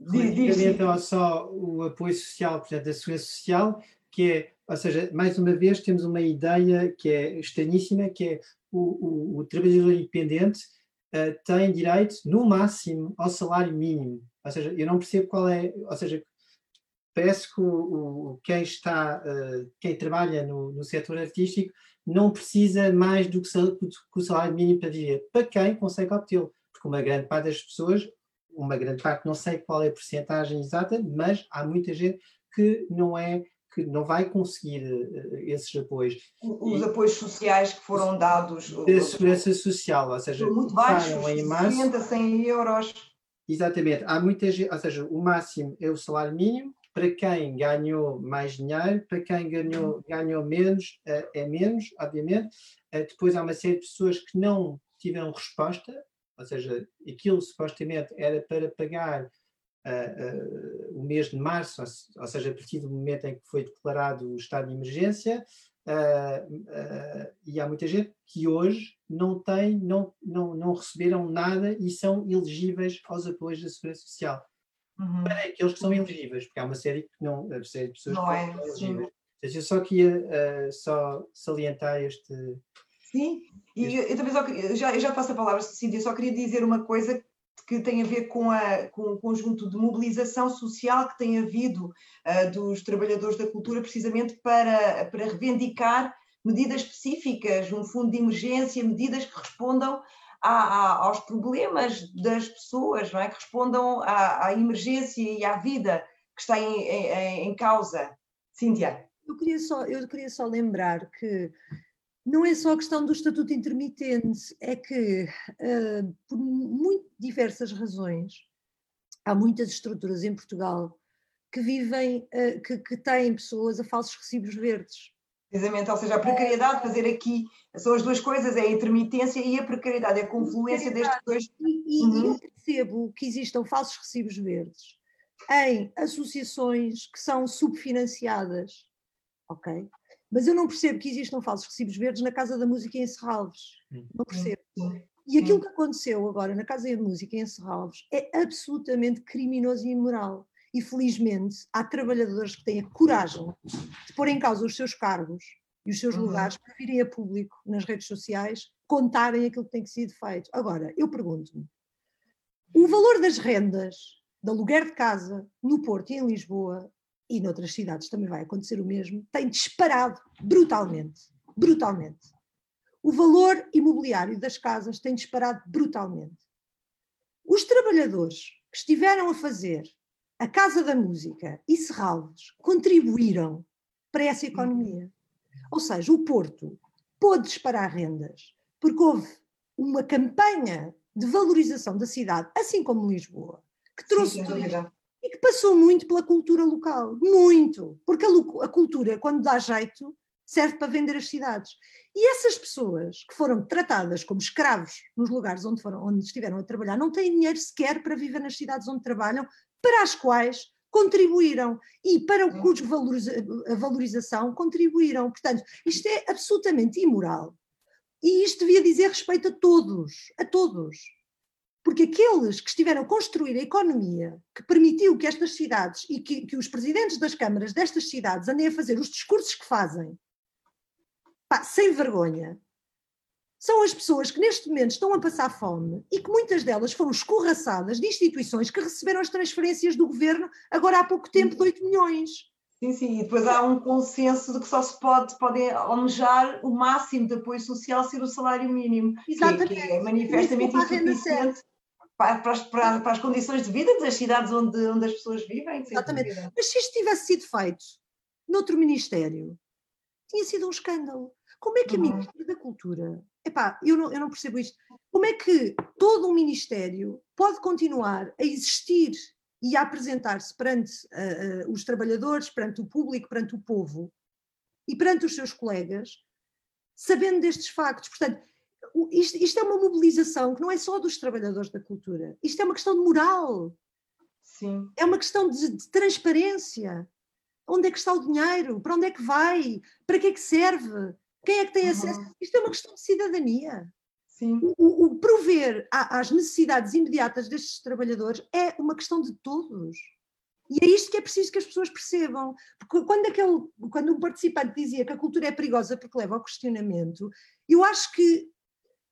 Relativamente ao só o apoio social, portanto, da segurança social, que é, ou seja, mais uma vez temos uma ideia que é estranhíssima, que é o, o, o trabalhador independente uh, tem direito, no máximo, ao salário mínimo. Ou seja, eu não percebo qual é, ou seja, parece que o, o quem está, uh, quem trabalha no, no setor artístico não precisa mais do que, do que o salário mínimo para viver, para quem consegue obtê-lo, porque uma grande parte das pessoas, uma grande parte, não sei qual é a porcentagem exata, mas há muita gente que não é que não vai conseguir uh, esses apoios. Os e, apoios sociais que foram dados. Da segurança social, ou seja, muito baixos, em março, 60, 100 euros. Exatamente, há muita gente, ou seja, o máximo é o salário mínimo, para quem ganhou mais dinheiro, para quem ganhou, ganhou menos, eh, é menos, obviamente. Eh, depois há uma série de pessoas que não tiveram resposta, ou seja, aquilo supostamente era para pagar uh, uh, o mês de março, ou, seja, a partir do momento em que foi declarado o estado de emergência, uh, e há muita gente que hoje não tem, não, não, não receberam nada e são elegíveis aos apoios da Segurança Social uhum. para aqueles que são elegíveis, porque há uma série, que não, uma série de pessoas não que é, são elegíveis. Eu só queria uh, só salientar este. Sim, e este... Eu, eu, também só queria, já, eu já passo a palavra, Cíntia, só queria dizer uma coisa que tem a ver com, a, com o conjunto de mobilização social que tem havido uh, dos trabalhadores da cultura, precisamente para, para reivindicar medidas específicas, um fundo de emergência, medidas que respondam a, a, aos problemas das pessoas, não é? que respondam à, à emergência e à vida que está em, em, em causa. Cíntia. Eu queria, só, eu queria só lembrar que não é só a questão do estatuto intermitente, é que, uh, por muito diversas razões, há muitas estruturas em Portugal que vivem, uh, que, que têm pessoas a falsos recibos verdes. Precisamente, ou seja, a precariedade, fazer aqui, são as duas coisas, é a intermitência e a precariedade, é a confluência destes dois. E, e uhum. eu percebo que existam falsos recibos verdes em associações que são subfinanciadas, ok? Mas eu não percebo que existam falsos recibos verdes na Casa da Música em Serralves. Não percebo. E aquilo que aconteceu agora na Casa da Música em Serralves é absolutamente criminoso e imoral e felizmente há trabalhadores que têm a coragem de pôr em causa os seus cargos e os seus uhum. lugares para virem a público nas redes sociais contarem aquilo que tem que ser feito. Agora, eu pergunto-me, o valor das rendas de aluguer de casa no Porto e em Lisboa e noutras cidades também vai acontecer o mesmo, tem disparado brutalmente, brutalmente. O valor imobiliário das casas tem disparado brutalmente. Os trabalhadores que estiveram a fazer a Casa da Música e Serralves contribuíram para essa economia. Ou seja, o Porto pôde disparar rendas porque houve uma campanha de valorização da cidade, assim como Lisboa, que trouxe, Sim, turismo, e que passou muito pela cultura local, muito, porque a, a cultura, quando dá jeito, serve para vender as cidades. E essas pessoas que foram tratadas como escravos nos lugares onde, foram, onde estiveram a trabalhar, não têm dinheiro sequer para viver nas cidades onde trabalham, para as quais contribuíram e para o cujo valoriza, a valorização contribuíram. Portanto, isto é absolutamente imoral. E isto devia dizer respeito a todos, a todos. Porque aqueles que estiveram a construir a economia que permitiu que estas cidades e que, que os presidentes das câmaras destas cidades andem a fazer os discursos que fazem, pá, sem vergonha, são as pessoas que neste momento estão a passar fome e que muitas delas foram escorraçadas de instituições que receberam as transferências do governo agora há pouco tempo de 8 milhões. Sim, sim, e depois há um consenso de que só se pode, pode almejar o máximo de apoio social ser o salário mínimo, Exatamente. que, que é manifestamente insuficiente para, para, as, para, para, as condições de vida das cidades onde, onde as pessoas vivem. Exatamente. Mas se isto tivesse sido feito noutro ministério, tinha sido um escândalo. Como é que a uhum. Ministra da Cultura, epá, eu não, eu não percebo isto, como é que todo um Ministério pode continuar a existir e a apresentar-se perante uh, uh, os trabalhadores, perante o público, perante o povo e perante os seus colegas, sabendo destes factos? Portanto, isto, isto, é uma mobilização que não é só dos trabalhadores da cultura, isto é uma questão de moral. Sim. É uma questão de, de transparência. Onde é que está o dinheiro? Para onde é que vai? Para que é que serve? Quem é que tem acesso? Uhum. Isto é uma questão de cidadania. Sim. O, o prover às necessidades imediatas destes trabalhadores é uma questão de todos. E é isto que é preciso que as pessoas percebam. Porque quando, aquele, quando um participante dizia que a cultura é perigosa porque leva ao questionamento, eu acho que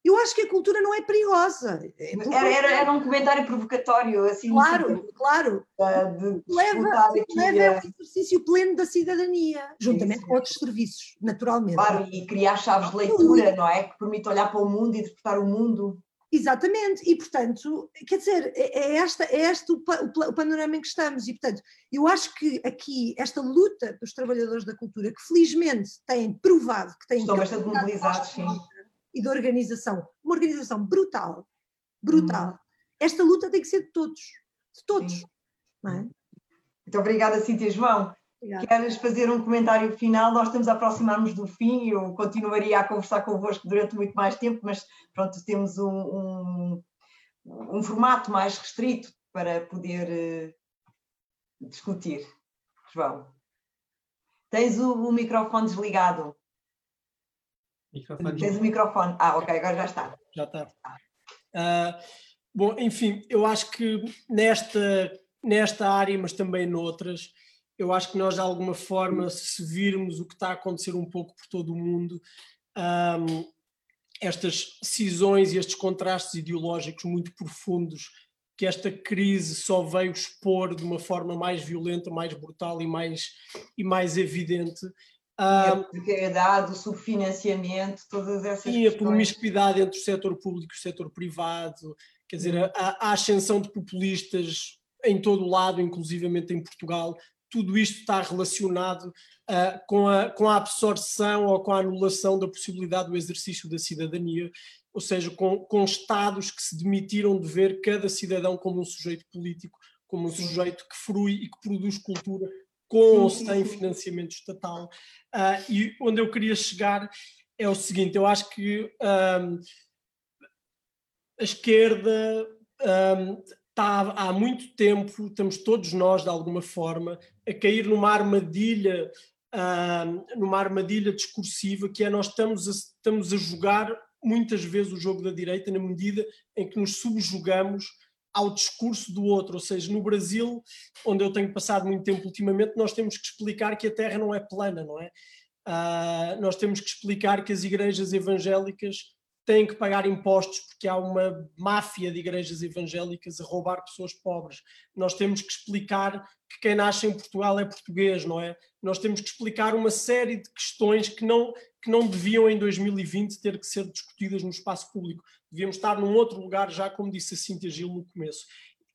eu acho que a cultura não é perigosa. É era, era, era, um comentário provocatório, assim. Claro, claro. De, de leva, leva é um exercício pleno da cidadania, juntamente com outros serviços, naturalmente. Claro, e criar chaves de leitura, não é? Que permite olhar para o mundo e interpretar o mundo. Exatamente, e portanto, quer dizer, é, é esta, é este o, o, panorama em que estamos, e portanto, eu acho que aqui esta luta dos trabalhadores da cultura, que felizmente têm provado que têm. Estão bastante mobilizados, sim e de organização. Uma organização brutal, brutal. Hum. Esta luta tem que ser de todos, de todos. Não é? Muito obrigada, Cíntia João. Obrigada. Queres fazer um comentário final? Nós estamos a aproximar-nos do fim, eu continuaria a conversar convosco durante muito mais tempo, mas pronto, temos um, um, um formato mais restrito para poder uh, discutir. João, tens o, o microfone desligado. Microfone. Tens o microfone. Ah, ok, agora já está. Já está. Uh, bom, enfim, eu acho que nesta, nesta área, mas também noutras, eu acho que nós de alguma forma, se virmos o que está a acontecer um pouco por todo o mundo, um, estas cisões e estes contrastes ideológicos muito profundos que esta crise só veio expor de uma forma mais violenta, mais brutal e mais, e mais evidente, a precariedade, o subfinanciamento, todas essas Sim, questões. a promiscuidade entre o setor público e o setor privado, quer dizer, a, a ascensão de populistas em todo o lado, inclusivamente em Portugal, tudo isto está relacionado uh, com, a, com a absorção ou com a anulação da possibilidade do exercício da cidadania, ou seja, com, com Estados que se demitiram de ver cada cidadão como um sujeito político, como um sujeito que frui e que produz cultura com ou sem financiamento estatal. Uh, e onde eu queria chegar é o seguinte: eu acho que um, a esquerda um, está há muito tempo, estamos todos nós, de alguma forma, a cair numa armadilha. Um, numa armadilha discursiva que é nós estamos a, estamos a jogar muitas vezes o jogo da direita na medida em que nos subjugamos ao discurso do outro. Ou seja, no Brasil, onde eu tenho passado muito tempo ultimamente, nós temos que explicar que a Terra não é plana, não é? Uh, nós temos que explicar que as igrejas evangélicas têm que pagar impostos porque há uma máfia de igrejas evangélicas a roubar pessoas pobres. Nós temos que explicar que quem nasce em Portugal é português, não é? Nós temos que explicar uma série de questões que não, que não deviam em 2020 ter que ser discutidas no espaço público. Devíamos estar num outro lugar já, como disse a Cintia Gil no começo.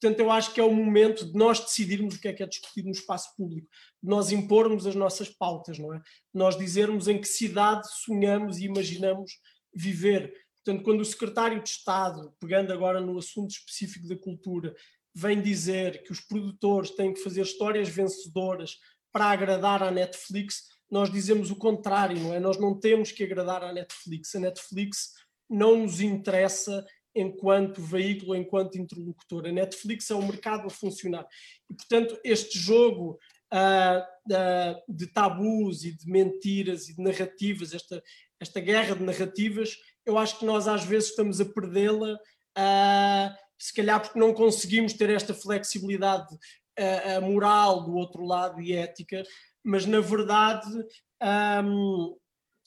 Portanto, eu acho que é o momento de nós decidirmos o que é que é discutido no espaço público, de nós impormos as nossas pautas, não é? De nós dizermos em que cidade sonhamos e imaginamos viver. Portanto, quando o secretário de Estado, pegando agora no assunto específico da cultura, vem dizer que os produtores têm que fazer histórias vencedoras para agradar à Netflix, nós dizemos o contrário, não é? Nós não temos que agradar à Netflix. A Netflix não nos interessa enquanto veículo, enquanto interlocutor. A Netflix é o mercado a funcionar. E, portanto, este jogo uh, uh, de tabus e de mentiras e de narrativas, esta, esta guerra de narrativas, eu acho que nós às vezes estamos a perdê-la, uh, se calhar porque não conseguimos ter esta flexibilidade uh, moral do outro lado e ética, mas na verdade um,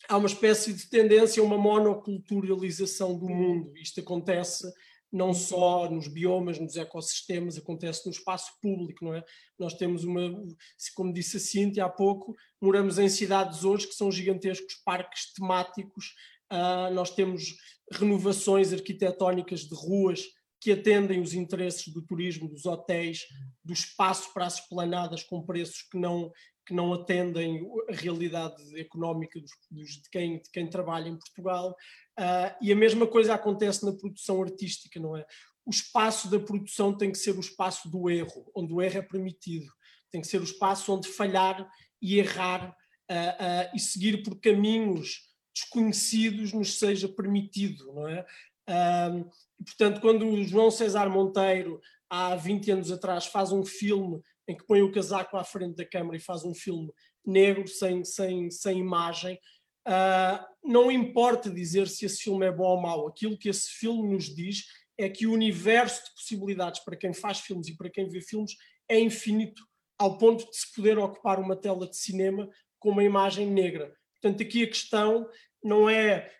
há uma espécie de tendência a uma monoculturalização do mundo. Isto acontece não só nos biomas, nos ecossistemas, acontece no espaço público, não é? Nós temos uma, como disse a Cintia há pouco, moramos em cidades hoje que são gigantescos parques temáticos, uh, nós temos renovações arquitetónicas de ruas que atendem os interesses do turismo, dos hotéis, do espaço para as esplanadas com preços que não, que não atendem a realidade económica dos, dos, de, quem, de quem trabalha em Portugal. Uh, e a mesma coisa acontece na produção artística, não é? O espaço da produção tem que ser o espaço do erro, onde o erro é permitido. Tem que ser o espaço onde falhar e errar uh, uh, e seguir por caminhos desconhecidos nos seja permitido, não é? Portanto, quando o João César Monteiro, há 20 anos atrás, faz um filme em que põe o casaco à frente da câmara e faz um filme negro, sem, sem, sem imagem, Uh, não importa dizer se esse filme é bom ou mau, aquilo que esse filme nos diz é que o universo de possibilidades para quem faz filmes e para quem vê filmes é infinito, ao ponto de se poder ocupar uma tela de cinema com uma imagem negra. Portanto, aqui a questão não é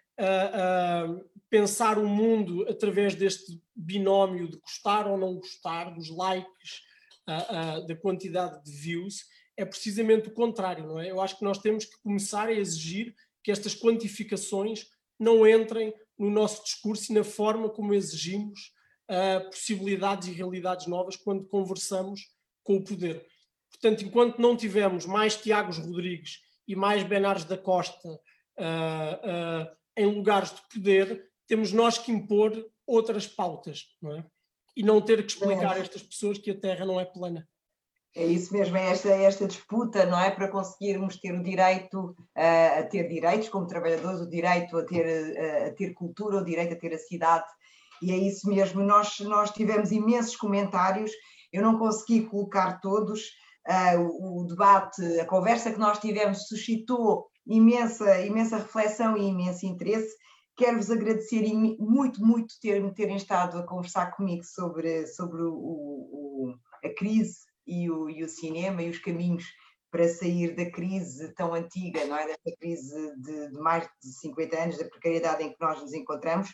pensar o mundo através deste binómio de gostar ou não gostar, dos likes, da quantidade de views, é precisamente o contrário, não é? Eu acho que nós temos que começar a exigir que estas quantificações não entrem no nosso discurso e na forma como exigimos uh, possibilidades e realidades novas quando conversamos com o poder. Portanto, enquanto não tivermos mais Tiagos Rodrigues e mais Benares da Costa uh, uh, em lugares de poder, temos nós que impor outras pautas, não é? E não ter que explicar a estas pessoas que a Terra não é plana. É isso mesmo, é esta, esta disputa, não é? Para conseguirmos ter o direito uh, a ter direitos como trabalhadores, o direito a ter, uh, a ter cultura, o direito a ter a cidade. E é isso mesmo. Nós, nós tivemos imensos comentários, eu não consegui colocar todos. Uh, o, o, debate, a conversa que nós tivemos suscitou imensa, imensa reflexão e imenso interesse. Quero-vos agradecer muito, muito ter, terem estado a conversar comigo sobre, sobre o, o, a crise e o, e o cinema e os caminhos para sair da crise tão antiga, não é? Desta crise de, de, mais de 50 anos, da precariedade em que nós nos encontramos.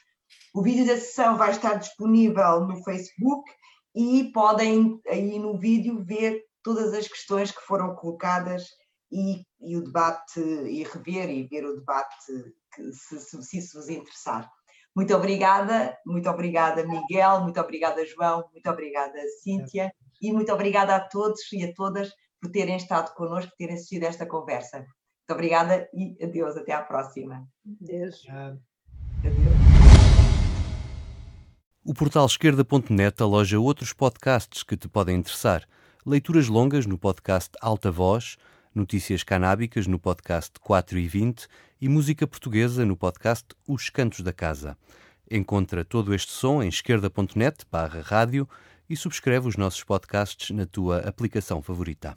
O vídeo da sessão vai estar disponível no Facebook e podem aí no vídeo ver todas as questões que foram colocadas e, e o debate, e rever e ver o debate que, se, se, se isso vos interessar. Muito obrigada, muito obrigada Miguel, muito obrigada João, muito obrigada Cíntia e muito obrigada a todos e a todas por terem estado connosco, terem assistido a esta conversa. Muito obrigada e adeus, até à próxima. Adeus. Adeus. O portal esquerda.net aloja outros podcasts que te podem interessar. Leituras longas no podcast Alta Voz, notícias canábicas no podcast 4 e 20 e música portuguesa no podcast Os Cantos da Casa. Encontra todo este som em esquerda.net barra rádio e subscreve os nossos podcasts na tua aplicação favorita.